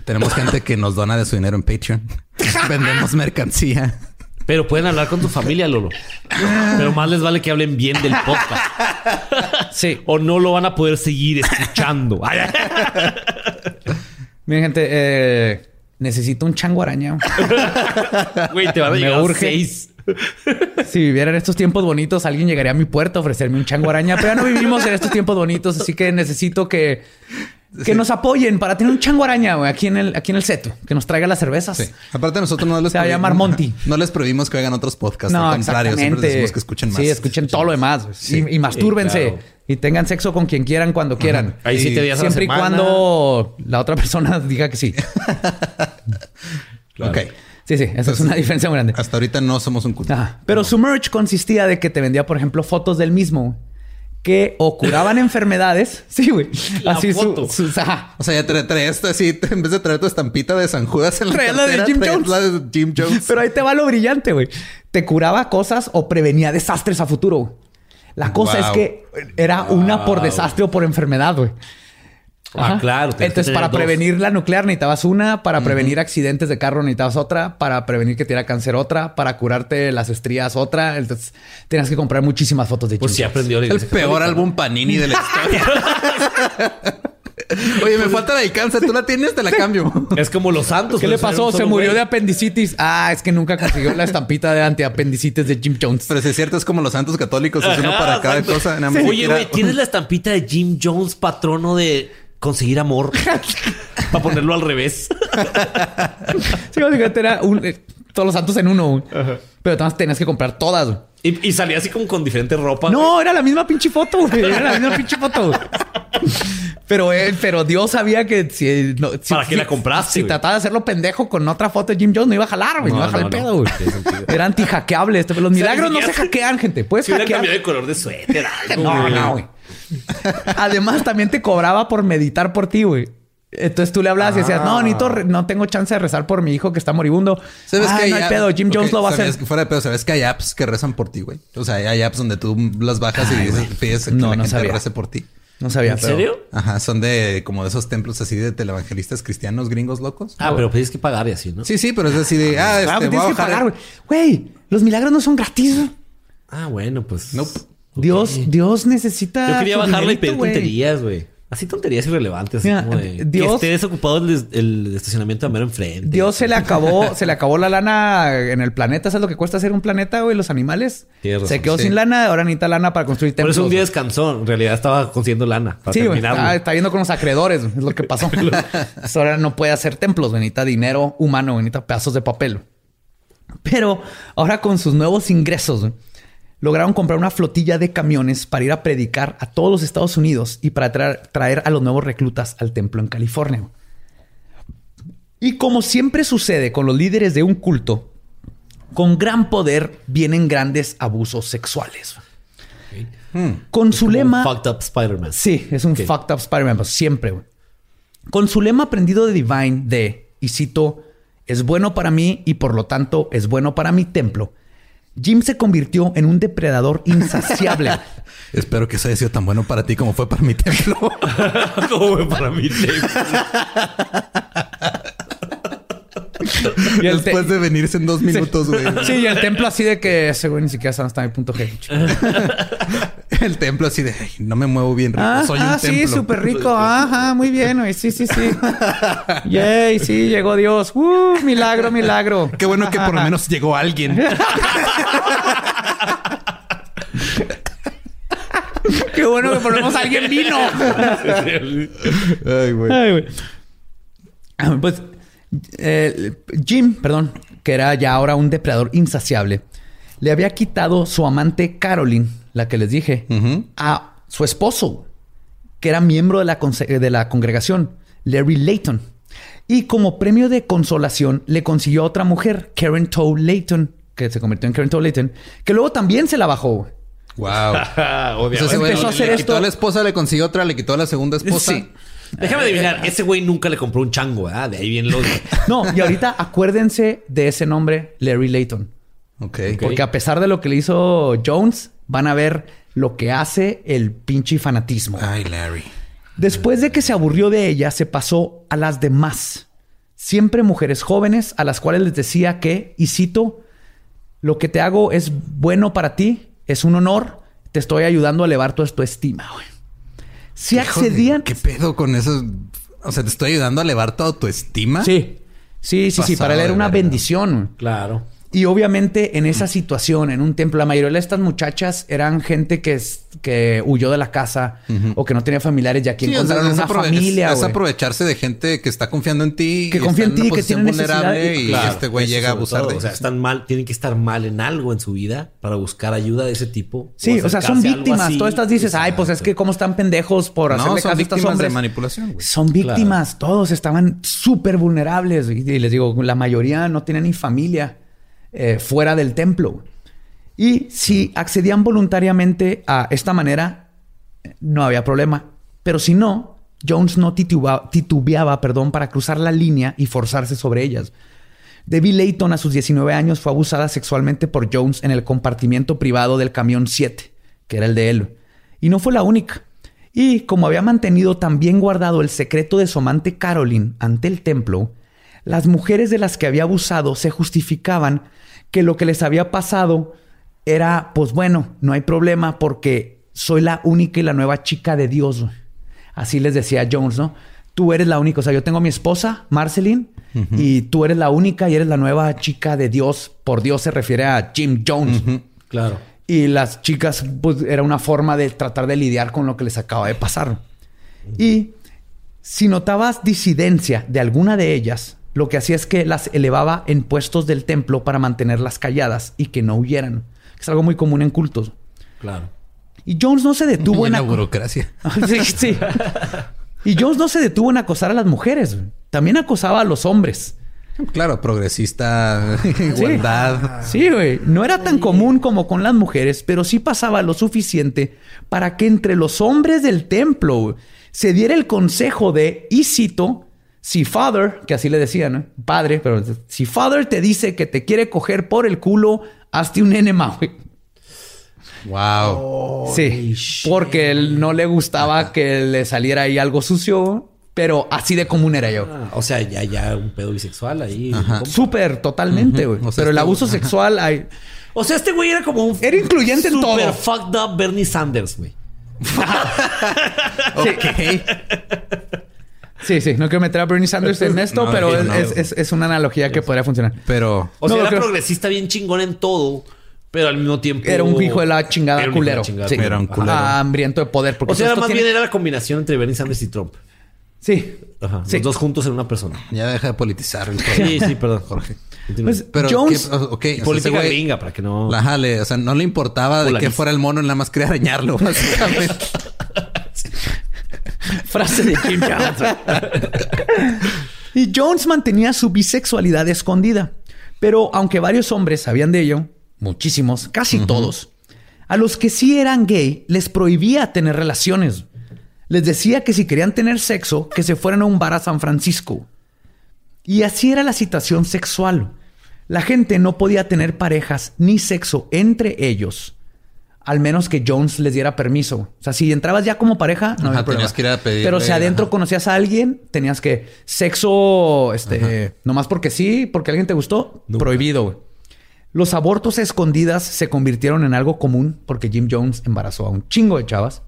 Tenemos gente que nos dona de su dinero en Patreon. Vendemos mercancía. Pero pueden hablar con tu familia, Lolo. Pero más les vale que hablen bien del podcast. Sí. O no lo van a poder seguir escuchando. Miren, gente, eh, necesito un chango araña. Güey, te van a Me llegar urge. seis. Si viviera en estos tiempos bonitos, alguien llegaría a mi puerta a ofrecerme un chango araña, pero ya no vivimos en estos tiempos bonitos, así que necesito que, que nos apoyen para tener un chango araña güey, aquí en el aquí en el seto, que nos traiga las cervezas. Sí. Aparte, nosotros no les Se va a prohibimos- llamar Monty. No les prohibimos que hagan otros podcasts. No, al contrario, siempre decimos que escuchen más. Sí, escuchen todo lo demás. Sí. Y, y mastúrbense. claro. Y tengan sexo con quien quieran cuando quieran. Ahí sí te días a la Siempre y cuando la otra persona diga que sí. Ok. Sí, sí. Esa es una diferencia muy grande. Hasta ahorita no somos un culto. Ajá. Pero su merch consistía de que te vendía, por ejemplo, fotos del mismo que o curaban enfermedades. Sí, güey. Así su- foto. ajá. O sea, ya trae, trae esto así, en vez de traer tu estampita de San Judas en la Trae la de cartera, Jim traes Jones. la de Jim Jones. Pero ahí te va lo brillante, güey. te curaba cosas o prevenía desastres a futuro. La cosa es que era una por desastre o por enfermedad, güey. Ah, claro. Entonces, para prevenir la nuclear necesitabas una, para prevenir accidentes de carro necesitabas otra, para prevenir que te diera cáncer otra, para curarte las estrías otra. Entonces, tenías que comprar muchísimas fotos de Pues sí aprendió. El peor álbum Panini de la historia. Oye, me falta la de cáncer. Tú la tienes, te la cambio. Es como los santos. ¿Qué le pasó? Se murió de apendicitis. Ah, es que nunca consiguió la estampita de antiapendicitis de Jim Jones. Pero si es cierto, es como los santos católicos. Es uno para cada cosa. Oye, güey, ¿tienes la estampita de Jim Jones, patrono de conseguir amor? para ponerlo al revés. sí, básicamente era un, eh, todos los santos en uno. Pero además tenías que comprar todas. Y, salía así como con diferente ropa. No, era la misma pinche foto, güey. Era la misma pinche foto. Pero, él, pero Dios sabía que si... ¿Para qué la compraste? Si, trataba de hacerlo pendejo con otra foto de Jim Jones, no iba a jalar, güey. No, iba a jalar el pedo, güey. Era anti-hackeable. Este, los milagros no se hackean, gente. Puedes si hackear. cambiado de color de suéter. no, no, güey. Además, también te cobraba por meditar por ti, güey. Entonces tú le hablabas y decías, no, ah. Nito, no tengo chance de rezar por mi hijo que está moribundo. ¿Sabes ah, que hay no hay pedo, Jim Jones lo va a hacer. fuera de pedo, ¿sabes que hay apps que rezan por ti, güey? O sea, hay apps donde tú las bajas y dices, pides que no, la no gente sabía. rece por ti. No sabía. ¿En serio? Ajá, son de como de esos templos así de televangelistas cristianos gringos locos. Ah, pero tienes que pagar y así, ¿no? Sí, sí, pero es así de, ah, este, tienes que pagar, güey. Güey, los milagros no son gratis. Ah, bueno, pues. Nope. Dios, Dios necesita. Yo quería bajarle y pedir tonterías, güey. Así tonterías irrelevantes. Así como de, Dios, que esté desocupado el, estacionamiento a mero enfrente. Dios se le acabó, se le acabó la lana en el planeta. ¿Sabes lo que cuesta hacer un planeta, güey? Los animales. se quedó sin lana, ahora necesita lana para construir templos. Por eso un día descansó. En realidad estaba consiguiendo lana. Para sí, güey. Está, está, yendo con los acreedores. Es lo que pasó. ahora no puede hacer templos. Necesita dinero humano. Necesita pedazos de papel. Pero ahora con sus nuevos ingresos, lograron comprar una flotilla de camiones para ir a predicar a todos los Estados Unidos y para traer, a los nuevos reclutas al templo en California. Y como siempre sucede con los líderes de un culto, con gran poder vienen grandes abusos sexuales. Hmm. Con su lema. fucked up Spider-Man. Sí, es un fucked up Spider-Man, pues, siempre. Con su lema aprendido de Divine de, y cito, es bueno para mí y por lo tanto es bueno para mi templo Jim se convirtió en un depredador insaciable. Espero que eso haya sido tan bueno para ti como fue para mi templo. como fue para mi templo. y Después de venirse en dos minutos, güey. Sí. y el templo así de que ese güey ni siquiera sabe hasta mi punto G. el templo así de no me muevo bien rico. Soy un sí, súper rico. Ajá, muy bien, güey. Sí, sí, sí. Yay, sí, llegó Dios. Uh, milagro, milagro. Qué bueno que por lo menos llegó alguien. Qué bueno que por lo menos alguien vino. Ay, güey. Ay, güey. Ah, pues eh, Jim, perdón, que era ya ahora un depredador insaciable, le había quitado su amante Caroline, la que les dije, a su esposo, que era miembro de la, de la congregación, Larry Layton. Y como premio de consolación le consiguió a otra mujer, Karen Tow Layton, que se convirtió en Karen Tow Layton, que luego también se la bajó. Wow. empezó a hacer le quitó a la esposa, le consiguió otra, le quitó a la segunda esposa. Sí. Déjame adivinar, ese güey nunca le compró un chango, ¿verdad? De ahí viene los. No, y ahorita acuérdense de ese nombre, Larry Layton. Ok. Porque a pesar de lo que le hizo Jones, van a ver lo que hace el pinche fanatismo. Ay, Larry. Después de que se aburrió de ella, se pasó a las demás. Siempre mujeres jóvenes a las cuales les decía que, y cito, lo que te hago es bueno para ti, es un honor, te estoy ayudando a elevar tu, tu estima, güey. Si accedían. ¿Qué pedo con eso? O sea, te estoy ayudando a elevar toda tu estima. Sí. Sí, sí, sí. Para él era una bendición. Claro. Y obviamente en esa situación, en un templo, la mayoría de estas muchachas eran gente que, que huyó de la casa o que no tenía familiares y aquí encontraron una familia. Es, aprovecharse de gente que está confiando en ti. Que confía en ti, que tiene vulnerable y, este güey llega a abusar de O sea, están mal, tienen que estar mal en algo en su vida para buscar ayuda de ese tipo. Sí, o, sea, son víctimas. Todas estas dices, ay, pues es que cómo están pendejos por hacerle caso a estos hombres. de manipulación. Son víctimas. Todos estaban súper vulnerables. Y les digo, la mayoría no tienen ni familia. Eh, fuera del templo. Y si accedían voluntariamente a esta manera, no había problema. Pero si no, Jones no titubeaba, perdón, para cruzar la línea y forzarse sobre ellas. Debbie Layton a sus 19 años fue abusada sexualmente por Jones en el compartimiento privado del camión 7, que era el de él. Y no fue la única. Y como había mantenido también guardado el secreto de su amante Caroline ante el templo, las mujeres de las que había abusado se justificaban que lo que les había pasado era, pues bueno, no hay problema porque soy la única y la nueva chica de Dios. Así les decía Jones, ¿no? Tú eres la única, o sea, yo tengo a mi esposa, Marceline, y tú eres la única y eres la nueva chica de Dios. Por Dios se refiere a Jim Jones. Claro. Y las chicas, pues era una forma de tratar de lidiar con lo que les acaba de pasar. Y si notabas disidencia de alguna de ellas, lo que hacía es que las elevaba en puestos del templo para mantenerlas calladas y que no huyeran. Es algo muy común en cultos. Claro. Y Jones no se detuvo en la burocracia. sí, sí. Y Jones no se detuvo en acosar a las mujeres. También acosaba a los hombres. Claro, progresista, igualdad. Sí, güey. No era tan común como con las mujeres, pero sí pasaba lo suficiente para que entre los hombres del templo se diera el consejo de, y cito, si Father, que así le decían, padre, pero si Father te dice que te quiere coger por el culo, hazte un enema, güey. Wow. sí, porque él no le gustaba que le saliera ahí algo sucio, pero así de común era yo. Ah, o sea, ya, ya un pedo bisexual ahí. Súper, totalmente, güey. pero el este abuso sexual hay. O sea, este güey era como un. Era incluyente en todo. Super fucked up Bernie Sanders, güey. ok. Sí, sí, no quiero meter a Bernie Sanders en esto, pero es, una analogía que podría funcionar. Pero. O sea, era progresista bien chingón en todo, pero al mismo tiempo. Era un hijo de la chingada culero. sí. Era un culero. hambriento de poder. o sea, más bien era la combinación entre Bernie Sanders y Trump. Sí. Ajá. Los dos juntos en una persona. Ya deja de politizar el Sí, sí, perdón, Jorge. Pues, pero Jones, okay, política gringa para que no. La jale, o sea, no le importaba de qué fuera el mono, nada más quería arañarlo, básicamente. Frase de Jim Jones. y Jones mantenía su bisexualidad escondida. Pero aunque varios hombres sabían de ello, muchísimos, casi todos, a los que sí eran gay les prohibía tener relaciones. Les decía que si querían tener sexo, que se fueran a un bar a San Francisco. Y así era la situación sexual. La gente no podía tener parejas ni sexo entre ellos al menos que Jones les diera permiso. O sea, si entrabas ya como pareja, no había problema. Que ir a Pero si adentro conocías a alguien, tenías que sexo, este, nomás porque sí, porque alguien te gustó, prohibido. Los abortos escondidas se convirtieron en algo común porque Jim Jones embarazó a un chingo de chavas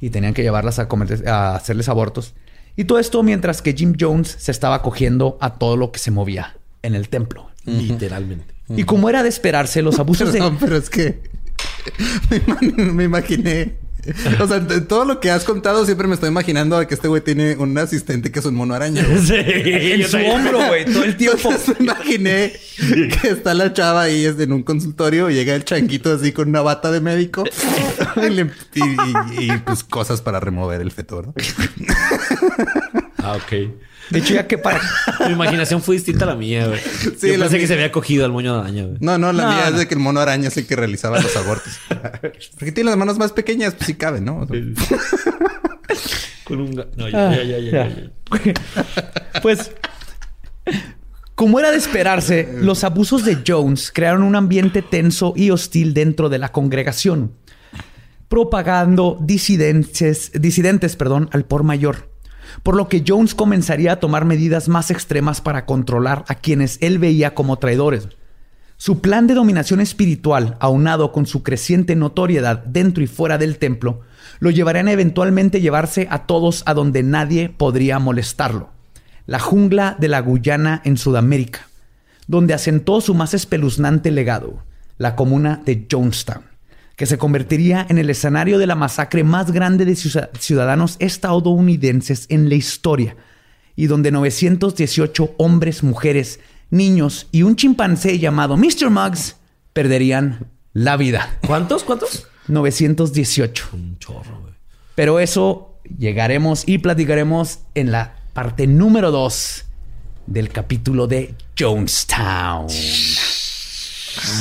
y tenían que llevarlas a, a hacerles abortos. Y todo esto mientras que Jim Jones se estaba cogiendo a todo lo que se movía en el templo. Literalmente. Y como era de esperarse, los abusos de... pero es que me, imaginé. O sea, todo lo que has contado siempre me estoy imaginando que este güey tiene un asistente que es un mono araña. Sí, en su hombro, güey, todo el tiempo. me imaginé que está la chava ahí en un consultorio y llega el changuito así con una bata de médico y, pues cosas para remover el feto, ¿no? Ah, ok. De hecho, ya que para. Mi imaginación fue distinta a la mía, güey. Sí, Yo pensé que se había cogido al moño de araña, güey. No, no, la mía es de que el mono araña es el que realizaba los abortos. Porque tiene las manos más pequeñas, pues sí cabe, ¿no? Con un. No, ya, ya, ya, ya, ya. Pues. Como era de esperarse, los abusos de Jones crearon un ambiente tenso y hostil dentro de la congregación, propagando disidentes, disidentes perdón, al por mayor por lo que Jones comenzaría a tomar medidas más extremas para controlar a quienes él veía como traidores. Su plan de dominación espiritual, aunado con su creciente notoriedad dentro y fuera del templo, lo llevarían a eventualmente llevarse a todos a donde nadie podría molestarlo. La jungla de la Guyana en Sudamérica, donde asentó su más espeluznante legado, la comuna de Jonestown que se convertiría en el escenario de la masacre más grande de ciudadanos estadounidenses en la historia, y donde 918 hombres, mujeres, niños y un chimpancé llamado Mr. Muggs perderían la vida. ¿Cuántos? ¿Cuántos? 918. Un chorro, güey. Pero eso llegaremos y platicaremos en la parte número 2 del capítulo de Jonestown. Se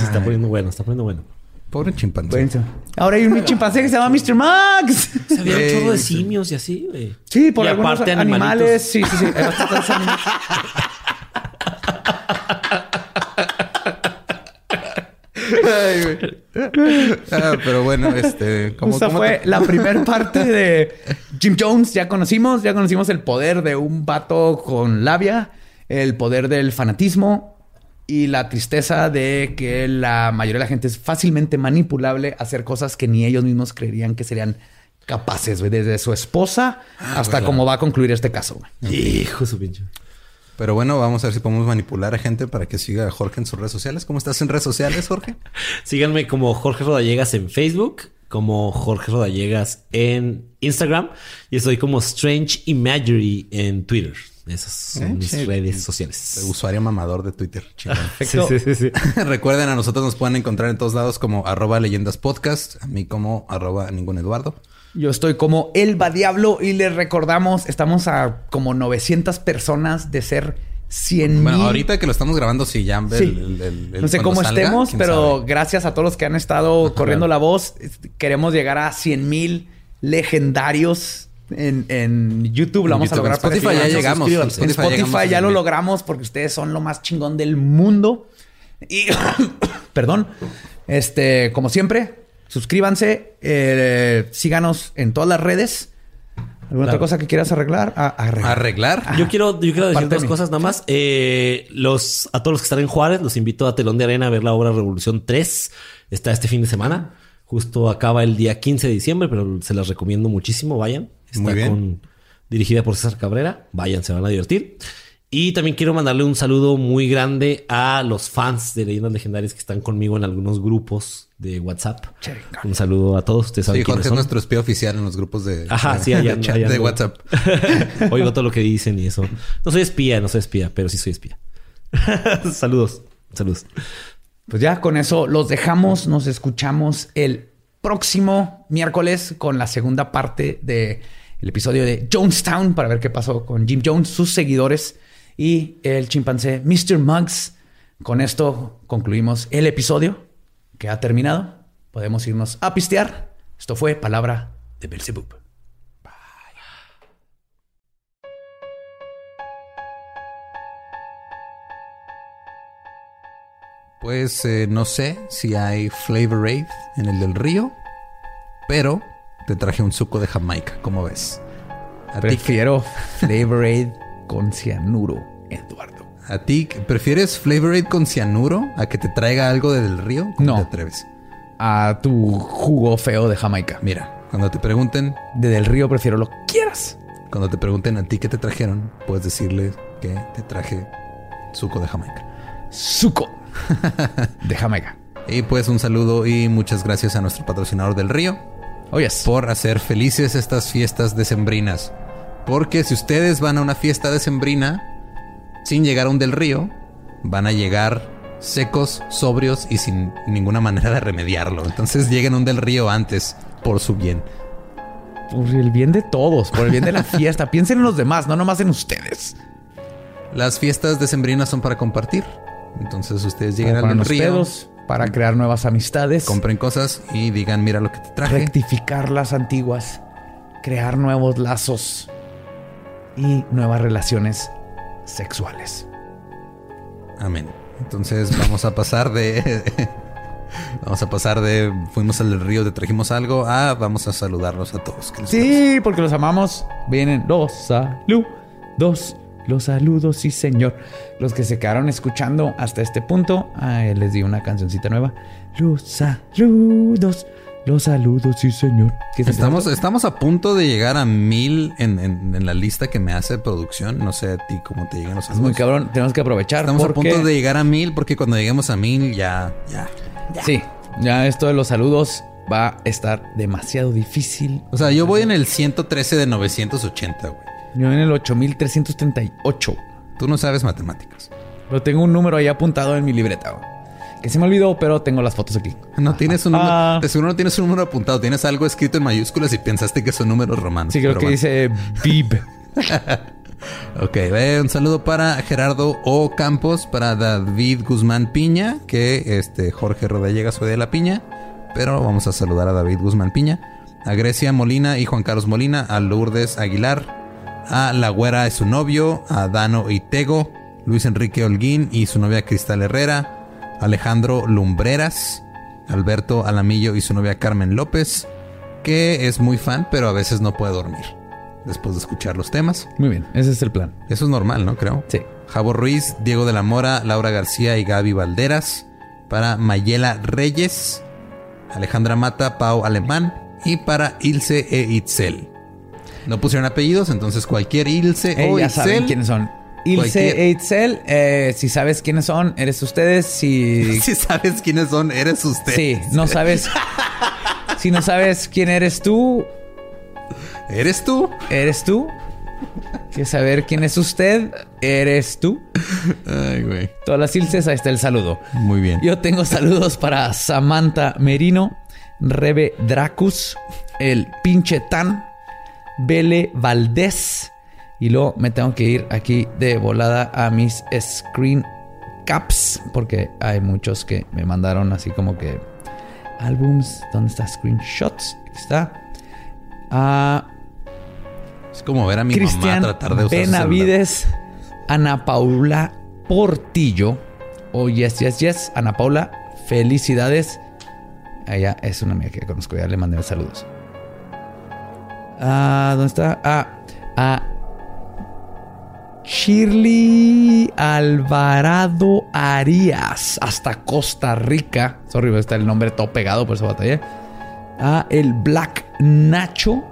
está poniendo bueno, está poniendo bueno. Pobre chimpancé. Ahora hay un chimpancé que se llama Mr. Max. Se había un chorro de simios y así, güey. Sí, por y algunos aparte animales. Sí, sí, sí. Hay bastantes animales. Ah, pero bueno, este... Esa fue la primera parte de Jim Jones. Ya conocimos, ya conocimos el poder de un vato con labia, el poder del fanatismo y la tristeza de que la mayoría de la gente es fácilmente manipulable a hacer cosas que ni ellos mismos creerían que serían capaces, Desde su esposa ah, hasta cómo va a concluir este caso, Hijo su pinche. Pero bueno, vamos a ver si podemos manipular a gente para que siga a Jorge en sus redes sociales. ¿Cómo estás en redes sociales, Jorge? Síganme como Jorge Rodallegas en Facebook, como Jorge Rodallegas en Instagram y estoy como Strange Imagery en Twitter. Esas son mis redes sociales. El usuario mamador de Twitter. sí, sí, sí, Recuerden, a nosotros nos pueden encontrar en todos lados como arroba leyendas podcast, a mí como arroba ningún Eduardo. Yo estoy como Elba Diablo y les recordamos, estamos a como 900 personas de ser 100 Bueno, ahorita que lo estamos grabando, sí, ya. no sé cómo estemos, pero gracias a todos los que han estado corriendo la voz, queremos llegar a 100 mil legendarios en, YouTube. Lo vamos a lograr. Spotify ya llegamos. En Spotify, ya lo logramos porque ustedes son lo más chingón del mundo. Y, perdón, este, como siempre, Suscríbanse, eh, síganos en todas las redes. ¿Alguna otra cosa que quieras arreglar? Ah, arreglar. Yo quiero, yo quiero decir dos cosas nada más. Eh, los, a todos los que están en Juárez, los invito a Telón de Arena a ver la obra Revolución 3. Está este fin de semana. Justo acaba el día 15 de diciembre, pero se las recomiendo muchísimo. Vayan. Está Muy bien. dirigida por César Cabrera. Vayan, se van a divertir. Y también quiero mandarle un saludo muy grande a los fans de Leyendas Legendarias que están conmigo en algunos grupos de WhatsApp. Un saludo a todos. Ustedes saben sí, Jorge es nuestro espía oficial en los grupos de, Ajá, sí, de, WhatsApp. Oigo todo lo que dicen y eso. No soy espía, no soy espía, pero sí soy espía. saludos. Saludos. Pues ya con eso los dejamos. Nos escuchamos el próximo miércoles con la segunda parte del episodio de Jonestown para ver qué pasó con Jim Jones, sus seguidores y el chimpancé Mr. Muggs. Con esto concluimos el episodio que ha terminado. Podemos irnos a pistear. Esto fue Palabra de Belzebub. Pues eh, no sé si hay Flavor Aid en el del río, pero te traje un suco de Jamaica, ¿cómo ves? Prefiero Flavor Aid con cianuro, Eduardo. ¿A ti prefieres Flavorade con cianuro a que te traiga algo del río? ¿Cómo no. te atreves? A tu jugo feo de Jamaica. Mira, cuando te pregunten... De del río prefiero lo quieras. Cuando te pregunten a ti qué te trajeron, puedes decirles que te traje suco de Jamaica. Suco de Jamaica. Y pues un saludo y muchas gracias a nuestro patrocinador del río. Oh, Por hacer felices estas fiestas decembrinas. Porque si ustedes van a una fiesta decembrina sin llegar a un del río, van a llegar secos, sobrios y sin ninguna manera de remediarlo. Entonces lleguen a un del río antes, por su bien. Por el bien de todos, por el bien de la fiesta. Piensen en los demás, no nomás en ustedes. Las fiestas decembrinas son para compartir. Entonces ustedes lleguen al del río. Para crear nuevas amistades. Compren cosas y digan, mira lo que te traje. Rectificar las antiguas. Crear nuevos lazos y nuevas relaciones sexuales. Amén. Entonces vamos a pasar de... vamos a pasar de... Fuimos al río, te trajimos algo, a vamos a saludarlos a todos. Sí, porque los amamos. Vienen los saludos. Los saludos, sí señor. Los que se quedaron escuchando hasta este punto, les di una cancioncita nueva. Los saludos. Los saludos, sí, señor. Estamos, estamos a punto de llegar a mil en, la lista que me hace producción. No sé a ti cómo te llegan los saludos. muy cabrón, tenemos que aprovechar. Estamos a punto de llegar a mil porque cuando lleguemos a mil ya, ya, Sí, ya esto de los saludos va a estar demasiado difícil. O sea, yo voy en el 113 de 980, güey. Yo en el 8338. Tú no sabes matemáticas. Pero tengo un número ahí apuntado en mi libreta, güey. Que se me olvidó, pero tengo las fotos aquí. No tienes un número. Ah. De seguro no tienes un número apuntado. Tienes algo escrito en mayúsculas y pensaste que son números romanos. Sí, creo que dice Bib. ok, un saludo para Gerardo O. Campos, para David Guzmán Piña, que este Jorge Rodallega soy de la Piña, pero vamos a saludar a David Guzmán Piña, a Grecia Molina y Juan Carlos Molina, a Lourdes Aguilar, a La Güera y su novio, a Dano Itego, Luis Enrique Holguín y su novia Cristal Herrera, Alejandro Lumbreras, Alberto Alamillo y su novia Carmen López, que es muy fan, pero a veces no puede dormir después de escuchar los temas. Muy bien, ese es el plan. Eso es normal, ¿no? Creo. Sí. Javo Ruiz, Diego de la Mora, Laura García y Gaby Valderas. Para Mayela Reyes, Alejandra Mata, Pau Alemán. Y para Ilse e Itzel. No pusieron apellidos, entonces cualquier Ilse o ya Itzel. saben quiénes son. Ilse e Itzel, eh, si sabes quiénes son, eres ustedes. Si, Si sabes quiénes son, eres usted. sí, no sabes. si no sabes quién eres tú, ¿Eres tú? eres tú. ¿Quieres saber quién es usted? Eres tú. Ay, güey. Todas las Ilses, ahí está el saludo. Muy bien. Yo tengo saludos para Samantha Merino, Rebe Dracus, el pinche Tan, Bele Valdés. Y luego me tengo que ir aquí de volada a mis screen caps, porque hay muchos que me mandaron así como que álbums. ¿Dónde está? Screenshots. Aquí está. A Es como ver a mi Cristian mamá tratar de usar. Benavides, Ana Paula Portillo. Oh, yes, yes, yes. Ana Paula, felicidades. Ella es una amiga que conozco, ya le mandé saludos. Ah, ¿dónde está? Ah, a Shirley Alvarado Arias, hasta Costa Rica. Sorry, está el nombre todo pegado, por eso batallé. A el Black Nacho.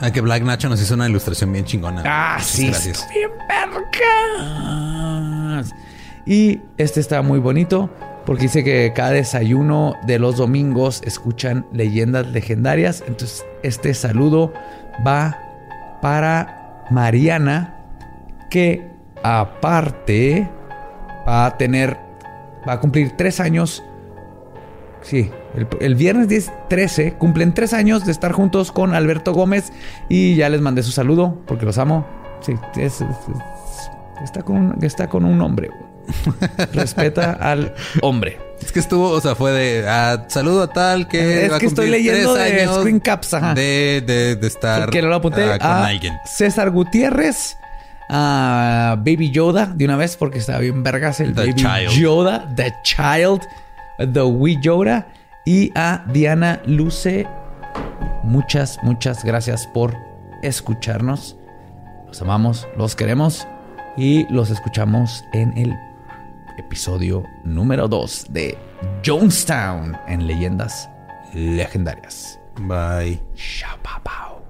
Ah, que Black Nacho nos hizo una ilustración bien chingona. Ah, Muchas sí. Gracias. bien vergas. Y este está muy bonito porque dice que cada desayuno de los domingos escuchan leyendas legendarias. Entonces, este saludo va para Mariana, que aparte va a tener, va a cumplir tres años. Sí, el, viernes 10, 13 cumplen tres años de estar juntos con Alberto Gómez y ya les mandé su saludo porque los amo. Sí, es- es- es- está, con está con un hombre. Respeta al hombre. Es que estuvo, o sea, fue de ah, saludo a tal que. Es va a que estoy leyendo tres de screen caps, ajá. De, de, de estar Que no lo apunté ah, con a alguien. César Gutiérrez, a Baby Yoda de una vez porque estaba bien vergas el The Baby Child. Yoda, The Child, The Wee Yoda y a Diana Luce. Muchas, muchas gracias por escucharnos. Los amamos, los queremos y los escuchamos en el episodio número 2 de Jonestown en Leyendas Legendarias. Bye. Shababao.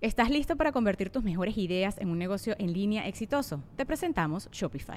¿Estás listo para convertir tus mejores ideas en un negocio en línea exitoso? Te presentamos Shopify.